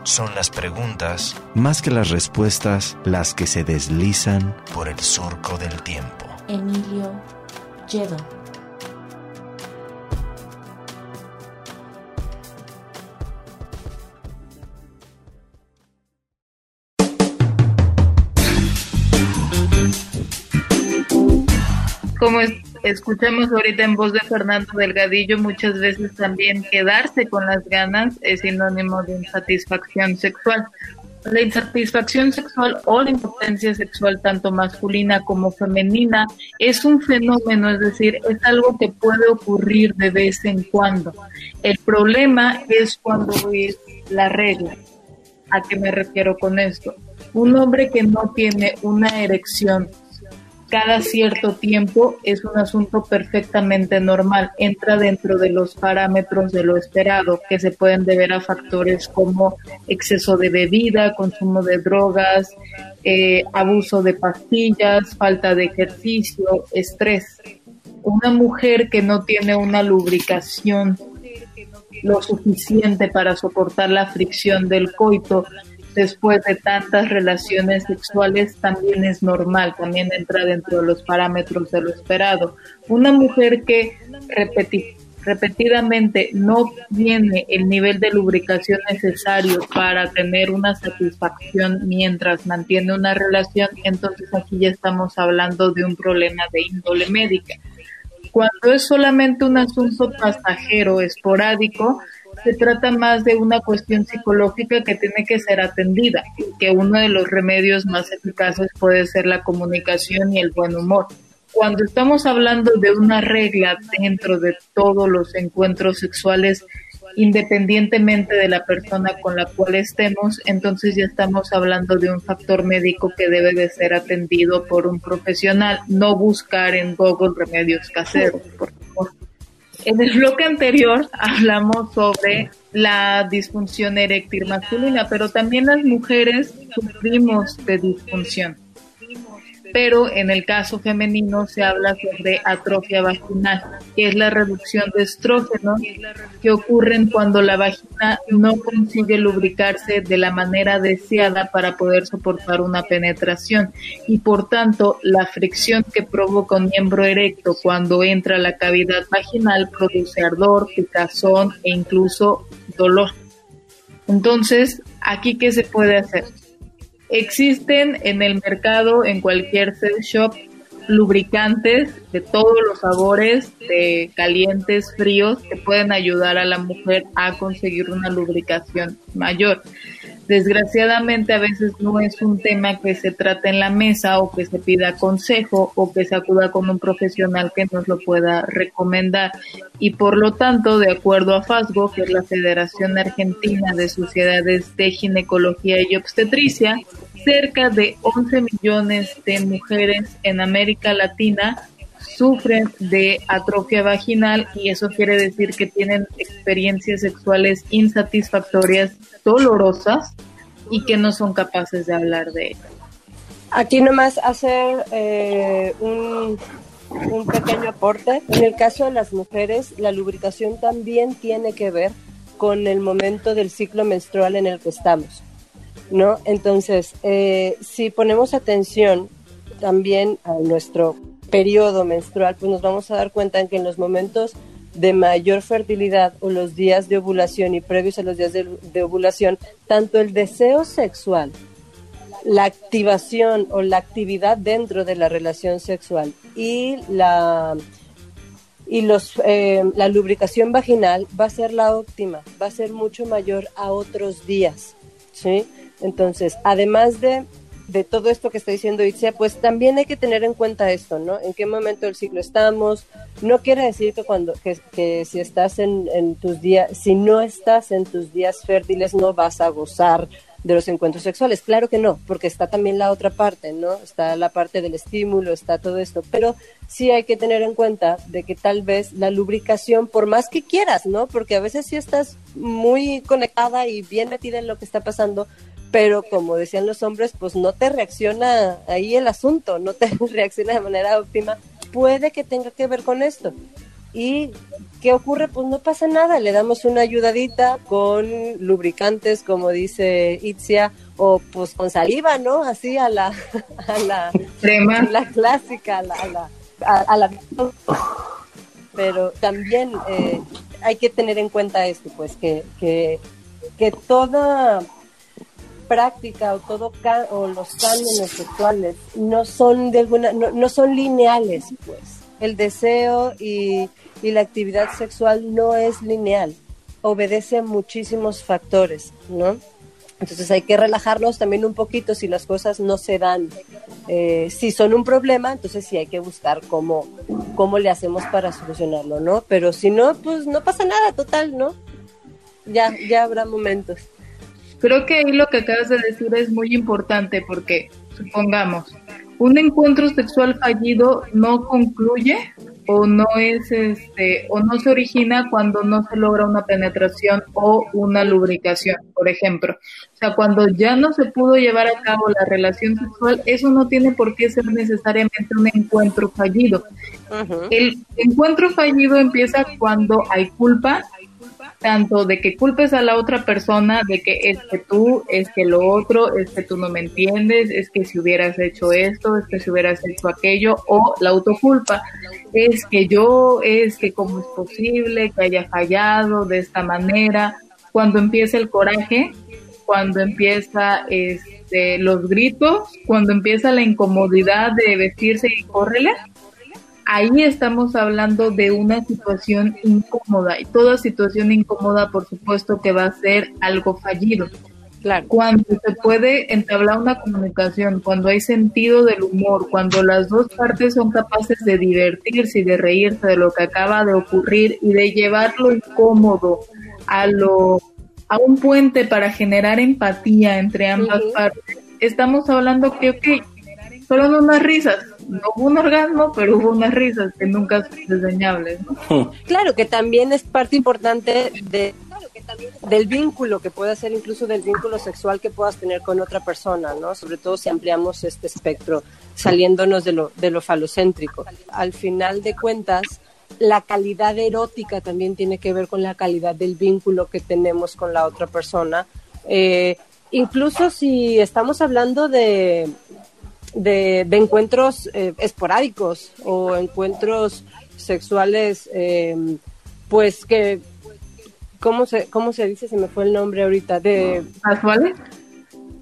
Son las preguntas, más que las respuestas, las que se deslizan por el surco del tiempo. Emilio Lledó. Como escuchamos ahorita en voz de Fernando Delgadillo, muchas veces también quedarse con las ganas es sinónimo de insatisfacción sexual. La insatisfacción sexual o la impotencia sexual, tanto masculina como femenina, es un fenómeno, es decir, es algo que puede ocurrir de vez en cuando. El problema es cuando es la regla. ¿A qué me refiero con esto? Un hombre que no tiene una erección cada cierto tiempo es un asunto perfectamente normal, entra dentro de los parámetros de lo esperado, que se pueden deber a factores como exceso de bebida, consumo de drogas, eh, abuso de pastillas, falta de ejercicio, estrés. Una mujer que no tiene una lubricación lo suficiente para soportar la fricción del coito después de tantas relaciones sexuales también es normal, también entra dentro de los parámetros de lo esperado. Una mujer que repetidamente no tiene el nivel de lubricación necesario para tener una satisfacción mientras mantiene una relación, entonces aquí ya estamos hablando de un problema de índole médica. Cuando es solamente un asunto pasajero, esporádico, se trata más de una cuestión psicológica que tiene que ser atendida, que uno de los remedios más eficaces puede ser la comunicación y el buen humor. Cuando estamos hablando de una regla dentro de todos los encuentros sexuales, independientemente de la persona con la cual estemos, entonces ya estamos hablando de un factor médico que debe de ser atendido por un profesional, no buscar en Google remedios caseros, por favor. En el bloque anterior hablamos sobre la disfunción eréctil masculina, pero también las mujeres sufrimos de disfunción pero en el caso femenino se habla sobre atrofia vaginal, que es la reducción de estrógenos que ocurren cuando la vagina no consigue lubricarse de la manera deseada para poder soportar una penetración y por tanto la fricción que provoca un miembro erecto cuando entra a la cavidad vaginal produce ardor, picazón e incluso dolor. Entonces, ¿aquí qué se puede hacer? Existen en el mercado, en cualquier sex shop, lubricantes de todos los sabores, de calientes, fríos, que pueden ayudar a la mujer a conseguir una lubricación mayor. Desgraciadamente a veces no es un tema que se trate en la mesa o que se pida consejo o que se acuda con un profesional que nos lo pueda recomendar y por lo tanto, de acuerdo a FASGO, que es la Federación Argentina de Sociedades de Ginecología y Obstetricia, cerca de 11 millones de mujeres en América Latina sufren de atrofia vaginal y eso quiere decir que tienen experiencias sexuales insatisfactorias, dolorosas y que no son capaces de hablar de ello. Aquí nomás hacer eh, un, un pequeño aporte. En el caso de las mujeres, la lubricación también tiene que ver con el momento del ciclo menstrual en el que estamos. ¿no? Entonces, eh, si ponemos atención también a nuestro periodo menstrual, pues nos vamos a dar cuenta en que en los momentos de mayor fertilidad o los días de ovulación y previos a los días de, ovulación, tanto el deseo sexual, la activación o la actividad dentro de la relación sexual y la y los, eh, la lubricación vaginal va a ser la óptima, va a ser mucho mayor a otros días, ¿sí? Entonces, además de de todo esto que está diciendo Itzia, pues también hay que tener en cuenta esto, ¿no? En qué momento del ciclo estamos. No quiere decir que cuando que, si estás en, en, tus días, si no estás en tus días fértiles, no vas a gozar de los encuentros sexuales. Claro que no, porque está también la otra parte, ¿no? Está la parte del estímulo, está todo esto. Pero sí hay que tener en cuenta de que tal vez la lubricación, por más que quieras, ¿no? Porque a veces sí estás muy conectada y bien metida en lo que está pasando, pero como decían los hombres, pues no te reacciona ahí el asunto, no te reacciona de manera óptima, puede que tenga que ver con esto. ¿Y qué ocurre? Pues no pasa nada, le damos una ayudadita con lubricantes, como dice Itzia, o pues con saliva, ¿no? Así a la, a la, la clásica, a la, a la, pero también eh, hay que tener en cuenta esto, pues que, que, que toda práctica o todo o los cánones sexuales no son de alguna no, son lineales pues el deseo y, y la actividad sexual no es lineal, obedece a muchísimos factores, ¿no? Entonces hay que relajarnos también un poquito si las cosas no se dan. Eh, si son un problema, entonces sí hay que buscar cómo, cómo le hacemos para solucionarlo, ¿no? Pero si no, pues no pasa nada, total, ¿no? Ya, ya habrá momentos. Creo que ahí lo que acabas de decir es muy importante porque, supongamos, un encuentro sexual fallido no concluye o no es este o no se origina cuando no se logra una penetración o una lubricación, por ejemplo. O sea, cuando ya no se pudo llevar a cabo la relación sexual, eso no tiene por qué ser necesariamente un encuentro fallido. El encuentro fallido empieza cuando hay culpa, tanto de que culpes a la otra persona, de que es que tú, es que lo otro, es que tú no me entiendes, es que si hubieras hecho esto, es que si hubieras hecho aquello, o la autoculpa, es que yo, es que cómo es posible que haya fallado de esta manera, cuando empieza el coraje, cuando empieza este, los gritos, cuando empieza la incomodidad de vestirse y córrele, ahí estamos hablando de una situación incómoda y toda situación incómoda por supuesto que va a ser algo fallido. Claro. Cuando se puede entablar una comunicación, cuando hay sentido del humor, cuando las dos partes son capaces de divertirse y de reírse de lo que acaba de ocurrir y de llevarlo incómodo a lo a un puente para generar empatía entre ambas partes, estamos hablando que, ok, fueron unas risas, no hubo un orgasmo, pero hubo unas risas que nunca son desdeñables. Claro, que también es parte importante de, del vínculo, que puede ser incluso del vínculo sexual que puedas tener con otra persona, ¿no? Sobre todo si ampliamos este espectro, saliéndonos de lo, de lo falocéntrico. Al final de cuentas, la calidad erótica también tiene que ver con la calidad del vínculo que tenemos con la otra persona. Eh, incluso si estamos hablando de, de, encuentros eh, esporádicos o encuentros sexuales, eh, pues que, ¿cómo se, ¿cómo se dice? Se me fue el nombre ahorita. de ¿Casuales?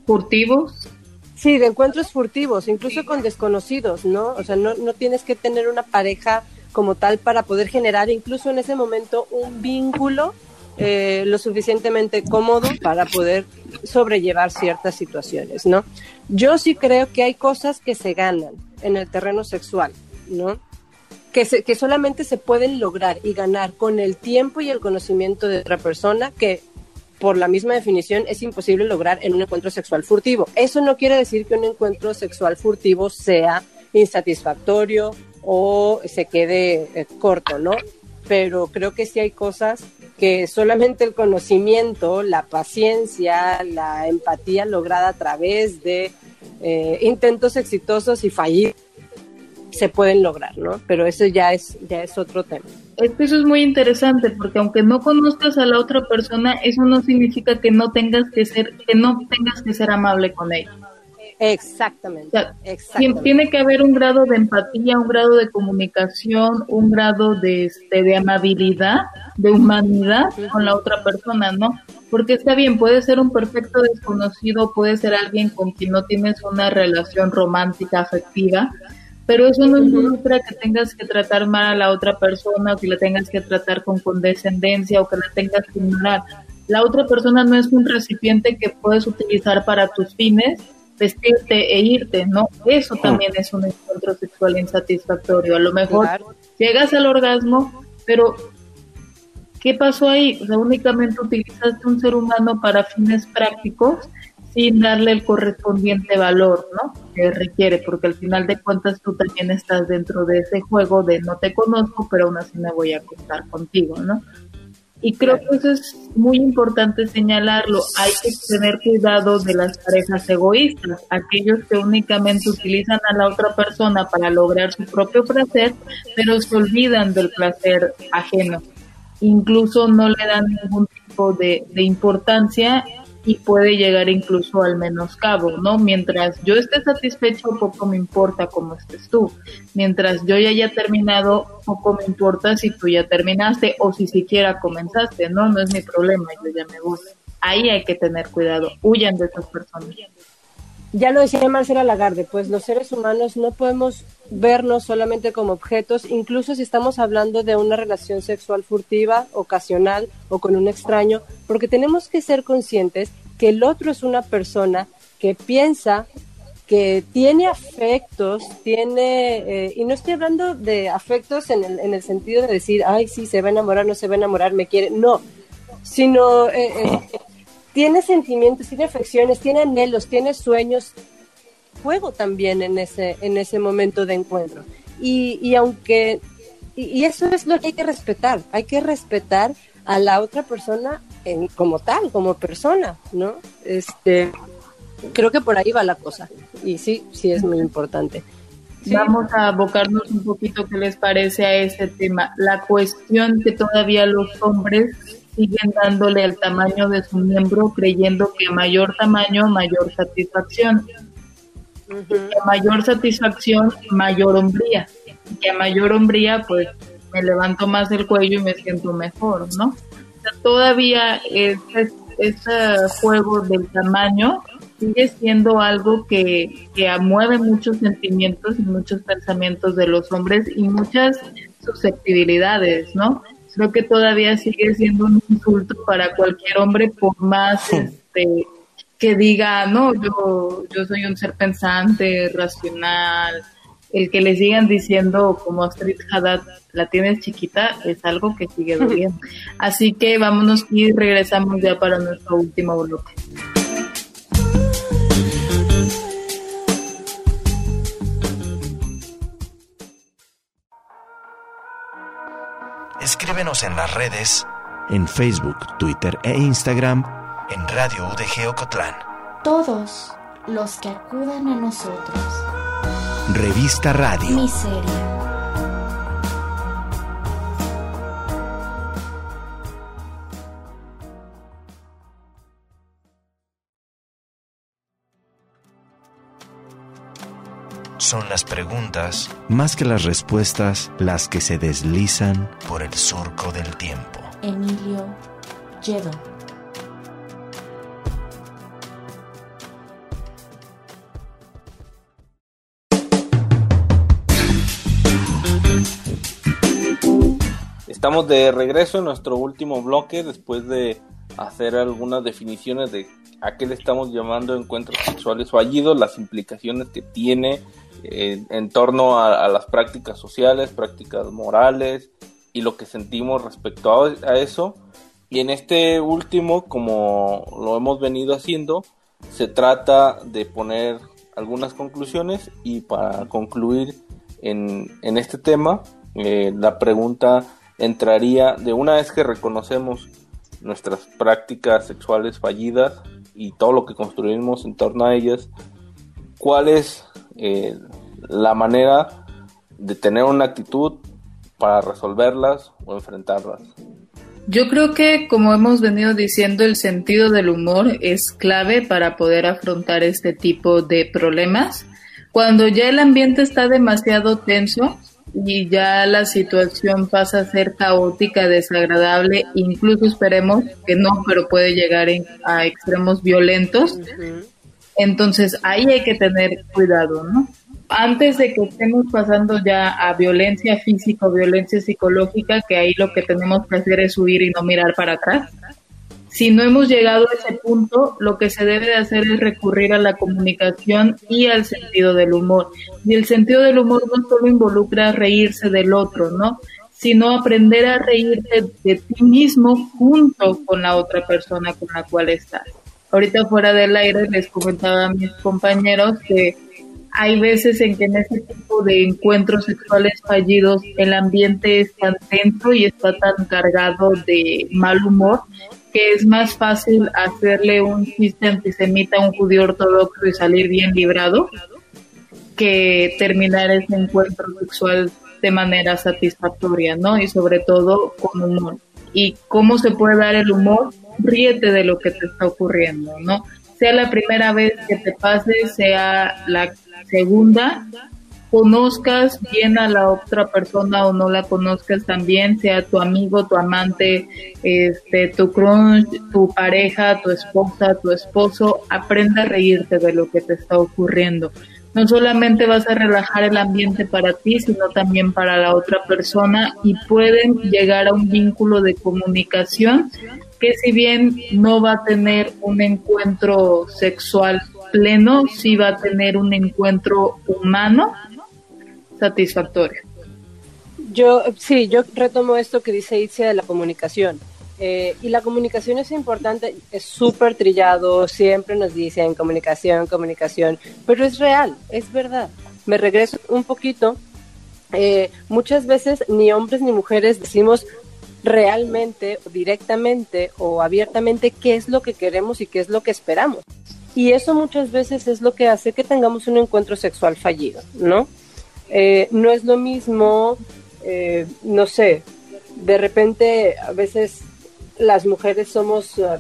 ¿Furtivos? Sí, de encuentros furtivos, incluso con desconocidos, ¿no? O sea, no, no tienes que tener una pareja como tal para poder generar incluso en ese momento un vínculo eh, lo suficientemente cómodo para poder sobrellevar ciertas situaciones, ¿no? Yo sí creo que hay cosas que se ganan en el terreno sexual, ¿no? Que, solamente se pueden lograr y ganar con el tiempo y el conocimiento de otra persona que por la misma definición es imposible lograr en un encuentro sexual furtivo. Eso no quiere decir que un encuentro sexual furtivo sea insatisfactorio o se quede eh, corto, ¿no? Pero creo que sí hay cosas que solamente el conocimiento, la paciencia, la empatía lograda a través de eh, intentos exitosos y fallidos se pueden lograr, ¿no? Pero eso ya es ya es otro tema. Es que eso es muy interesante porque aunque no conozcas a la otra persona, eso no significa que no tengas que ser que no tengas que ser amable con ella. Exactamente, Tiene que haber un grado de empatía, un grado de comunicación, un grado de, este, de amabilidad, de humanidad con la otra persona, ¿no? Porque está bien, puede ser un perfecto desconocido, puede ser alguien con quien no tienes una relación romántica, afectiva, pero eso no involucra que tengas que tratar mal a la otra persona o que la tengas que tratar con condescendencia o que la tengas que ignorar. La otra persona no es un recipiente que puedes utilizar para tus fines vestirte e irte, ¿no? Eso también es un encuentro sexual insatisfactorio. A lo mejor llegas al orgasmo, pero ¿qué pasó ahí? O sea, únicamente utilizaste un ser humano para fines prácticos sin darle el correspondiente valor, ¿no? Que requiere, porque al final de cuentas tú también estás dentro de ese juego de no te conozco, pero aún así me voy a acostar contigo, ¿no? Y creo que eso es muy importante señalarlo. Hay que tener cuidado de las parejas egoístas, aquellos que únicamente utilizan a la otra persona para lograr su propio placer, pero se olvidan del placer ajeno. Incluso no le dan ningún tipo de, de importancia y puede llegar incluso al menoscabo, ¿no? Mientras yo esté satisfecho, poco me importa cómo estés tú. Mientras yo ya haya terminado, poco me importa si tú ya terminaste o si siquiera comenzaste, ¿no? No es mi problema, yo ya me gusta. Ahí hay que tener cuidado, huyan de esas personas. Ya lo decía Marcela Lagarde, pues los seres humanos no podemos vernos solamente como objetos, incluso si estamos hablando de una relación sexual furtiva, ocasional o con un extraño, porque tenemos que ser conscientes que el otro es una persona que piensa, que tiene afectos, tiene, eh, y no estoy hablando de afectos en el, en el sentido de decir, ay, sí, se va a enamorar, no se va a enamorar, me quiere, no, sino eh, eh, tiene sentimientos, tiene afecciones, tiene anhelos, tiene sueños, juego también en ese, en ese momento de encuentro. Y, y aunque, y, eso es lo que hay que respetar, hay que respetar a la otra persona en, como tal, como persona, ¿no? Este, creo que por ahí va la cosa. Y sí, sí es muy importante. Vamos a abocarnos un poquito, ¿qué les parece a ese tema? La cuestión que todavía los hombres siguen dándole el tamaño de su miembro creyendo que a mayor tamaño, mayor satisfacción. Que a mayor satisfacción, mayor hombría. Que a mayor hombría, pues me levanto más el cuello y me siento mejor, ¿no? todavía ese, ese juego del tamaño sigue siendo algo que, que mueve muchos sentimientos y muchos pensamientos de los hombres y muchas susceptibilidades, ¿no? Creo que todavía sigue siendo un insulto para cualquier hombre por más este que diga, no, yo, yo soy un ser pensante, racional, el que le sigan diciendo como Astrid Haddad, la tienes chiquita, es algo que sigue doliendo. Así que vámonos y regresamos ya para nuestro último bloque. Escríbenos en las redes, en Facebook, Twitter e Instagram, en Radio UDG Ocotlán. Todos los que acudan a nosotros. Revista Radio. Miseria. Son las preguntas, más que las respuestas, las que se deslizan por el surco del tiempo. Emilio Lledo. Estamos de regreso en nuestro último bloque después de hacer algunas definiciones de a qué le estamos llamando encuentros sexuales fallidos, las implicaciones que tiene eh, en torno a, las prácticas sociales, prácticas morales y lo que sentimos respecto a, eso. Y en este último, como lo hemos venido haciendo, se trata de poner algunas conclusiones y para concluir en, este tema, eh, la pregunta entraría de una vez que reconocemos nuestras prácticas sexuales fallidas y todo lo que construimos en torno a ellas, ¿cuál es eh, la manera de tener una actitud para resolverlas o enfrentarlas. Yo creo que, como hemos venido diciendo, el sentido del humor es clave para poder afrontar este tipo de problemas. Cuando ya el ambiente está demasiado tenso y ya la situación pasa a ser caótica, desagradable, incluso esperemos que no, pero puede llegar a extremos violentos, entonces ahí hay que tener cuidado, ¿no? Antes de que estemos pasando ya a violencia física o violencia psicológica, que ahí lo que tenemos que hacer es huir y no mirar para atrás. Si no hemos llegado a ese punto, lo que se debe de hacer es recurrir a la comunicación y al sentido del humor. Y el sentido del humor no solo involucra reírse del otro, ¿no? Sino aprender a reírte de ti mismo junto con la otra persona con la cual estás. Ahorita fuera del aire les comentaba a mis compañeros que hay veces en que en ese tipo de encuentros sexuales fallidos el ambiente es tan tenso y está tan cargado de mal humor que es más fácil hacerle un chiste antisemita a un judío ortodoxo y salir bien librado que terminar ese encuentro sexual de manera satisfactoria, ¿no? Y sobre todo con humor. ¿Y cómo se puede dar el humor? ríete de lo que te está ocurriendo, ¿no? Sea la primera vez que te pase, sea la segunda, conozcas bien a la otra persona o no la conozcas también, sea tu amigo, tu amante, este, tu crush, tu pareja, tu esposa, tu esposo, aprende a reírte de lo que te está ocurriendo. No solamente vas a relajar el ambiente para ti, sino también para la otra persona y pueden llegar a un vínculo de comunicación que si bien no va a tener un encuentro sexual pleno, sí va a tener un encuentro humano satisfactorio. Yo, sí, yo retomo esto que dice Itzia de la comunicación. Eh, y la comunicación es importante, es súper trillado, siempre nos dicen comunicación, comunicación, pero es real, es verdad. Me regreso un poquito. Eh, muchas veces ni hombres ni mujeres decimos realmente, directamente o abiertamente qué es lo que queremos y qué es lo que esperamos. Y eso muchas veces es lo que hace que tengamos un encuentro sexual fallido, ¿no? Eh, no es lo mismo, eh, no sé, de repente a veces las mujeres somos, uh,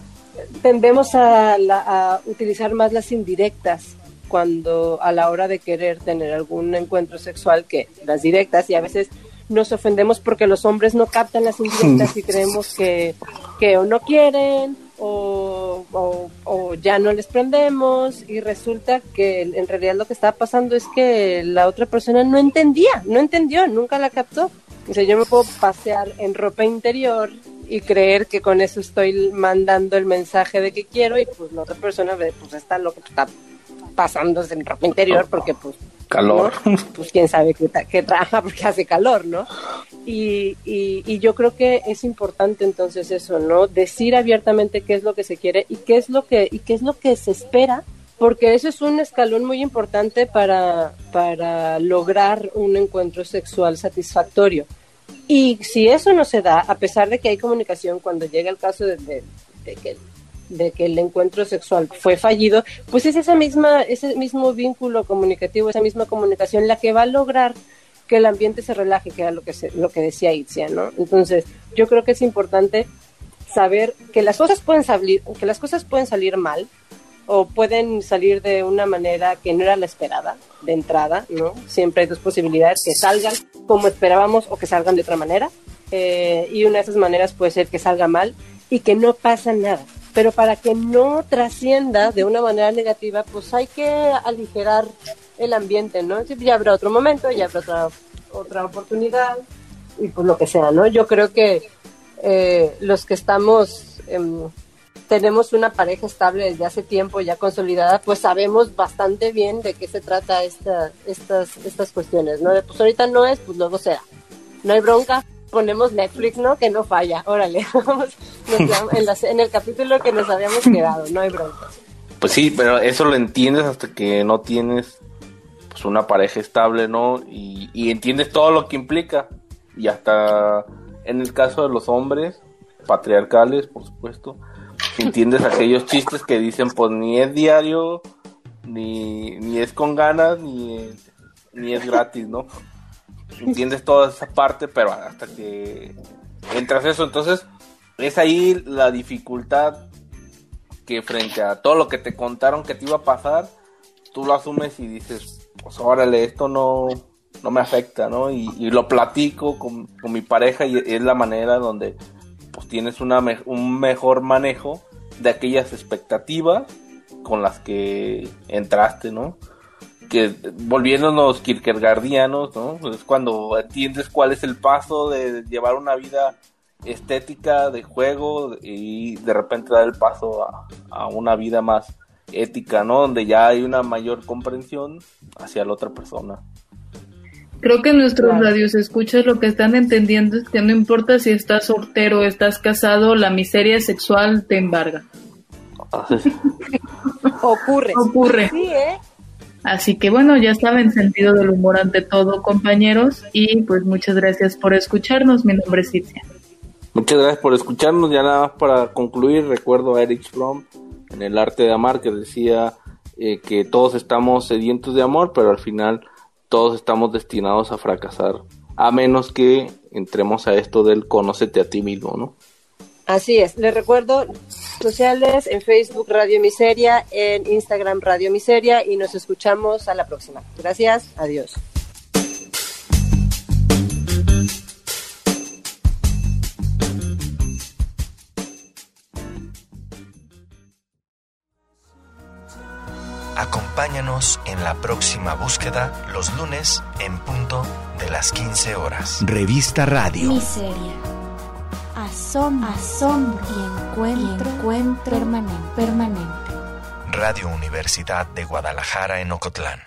tendemos a, a, utilizar más las indirectas cuando a la hora de querer tener algún encuentro sexual que las directas y a veces nos ofendemos porque los hombres no captan las indirectas y creemos que, que o no quieren o, o, ya no les prendemos y resulta que en realidad lo que estaba pasando es que la otra persona no entendía, no entendió, nunca la captó. O sea, yo me puedo pasear en ropa interior y creer que con eso estoy mandando el mensaje de que quiero y pues la otra persona pues está lo que está pasando en ropa interior porque pues calor. Pues quién sabe qué, qué, trabaja porque hace calor, ¿no? Y, y, y, yo creo que es importante entonces eso, ¿no? Decir abiertamente qué es lo que se quiere y qué es lo que, y qué es lo que se espera, porque eso es un escalón muy importante para, para lograr un encuentro sexual satisfactorio. Y si eso no se da, a pesar de que hay comunicación, cuando llega el caso de, de, de que de que el encuentro sexual fue fallido, pues es esa misma, ese mismo vínculo comunicativo, esa misma comunicación la que va a lograr que el ambiente se relaje, que era lo que, lo que decía Itzia, ¿no? Entonces, yo creo que es importante saber que las cosas pueden salir, que las cosas pueden salir mal o pueden salir de una manera que no era la esperada de entrada, ¿no? Siempre hay dos posibilidades, que salgan como esperábamos o que salgan de otra manera. Eh, y una de esas maneras puede ser que salga mal y que no pasa nada pero para que no trascienda de una manera negativa, pues hay que aligerar el ambiente, ¿no? Ya habrá otro momento, ya habrá otra, otra oportunidad y pues lo que sea, ¿no? Yo creo que eh, los que estamos, em, tenemos una pareja estable desde hace tiempo ya consolidada, pues sabemos bastante bien de qué se trata esta, estas, estas cuestiones, ¿no? Pues ahorita no es, pues luego será. No hay bronca, ponemos Netflix, ¿no? Que no falla. Órale, vamos en, el capítulo que nos habíamos quedado, no hay bronca. Pues sí, pero eso lo entiendes hasta que no tienes pues una pareja estable, ¿no? Y, y entiendes todo lo que implica. Y hasta en el caso de los hombres, patriarcales, por supuesto, entiendes aquellos chistes que dicen, pues ni es diario, ni, ni es con ganas, ni, ni es gratis, ¿no? Entiendes toda esa parte, pero hasta que entras eso, entonces es ahí la dificultad que frente a todo lo que te contaron que te iba a pasar, tú lo asumes y dices, pues órale, esto no, no me afecta, ¿no? Y, lo platico con, mi pareja y es la manera donde pues tienes una un mejor manejo de aquellas expectativas con las que entraste, ¿no? Que volviéndonos kierkegaardianos, ¿no? Es cuando entiendes cuál es el paso de llevar una vida estética de juego y de repente dar el paso a, una vida más ética, ¿no? Donde ya hay una mayor comprensión hacia la otra persona. Creo que nuestros radios escuchas lo que están entendiendo es que no importa si estás soltero o estás casado, la miseria sexual te embarga. Ocurre. Ocurre. Sí, ¿eh? Así que bueno, ya saben, sentido del humor ante todo, compañeros, y pues muchas gracias por escucharnos. Mi nombre es Itzia. Muchas gracias por escucharnos. Ya nada más para concluir, recuerdo a Eric Fromm en El Arte de Amar que decía eh, que todos estamos sedientos de amor, pero al final todos estamos destinados a fracasar, a menos que entremos a esto del conócete a ti mismo, ¿no? Así es, les recuerdo sociales, en Facebook Radio Miseria, en Instagram Radio Miseria y nos escuchamos a la próxima. Gracias, adiós. Acompáñanos en la próxima búsqueda los lunes en punto de las 15 horas. Revista Radio. Miseria. Asombro, asombro y encuentro, encuentro permanente, permanente. Radio Universidad de Guadalajara en Ocotlán.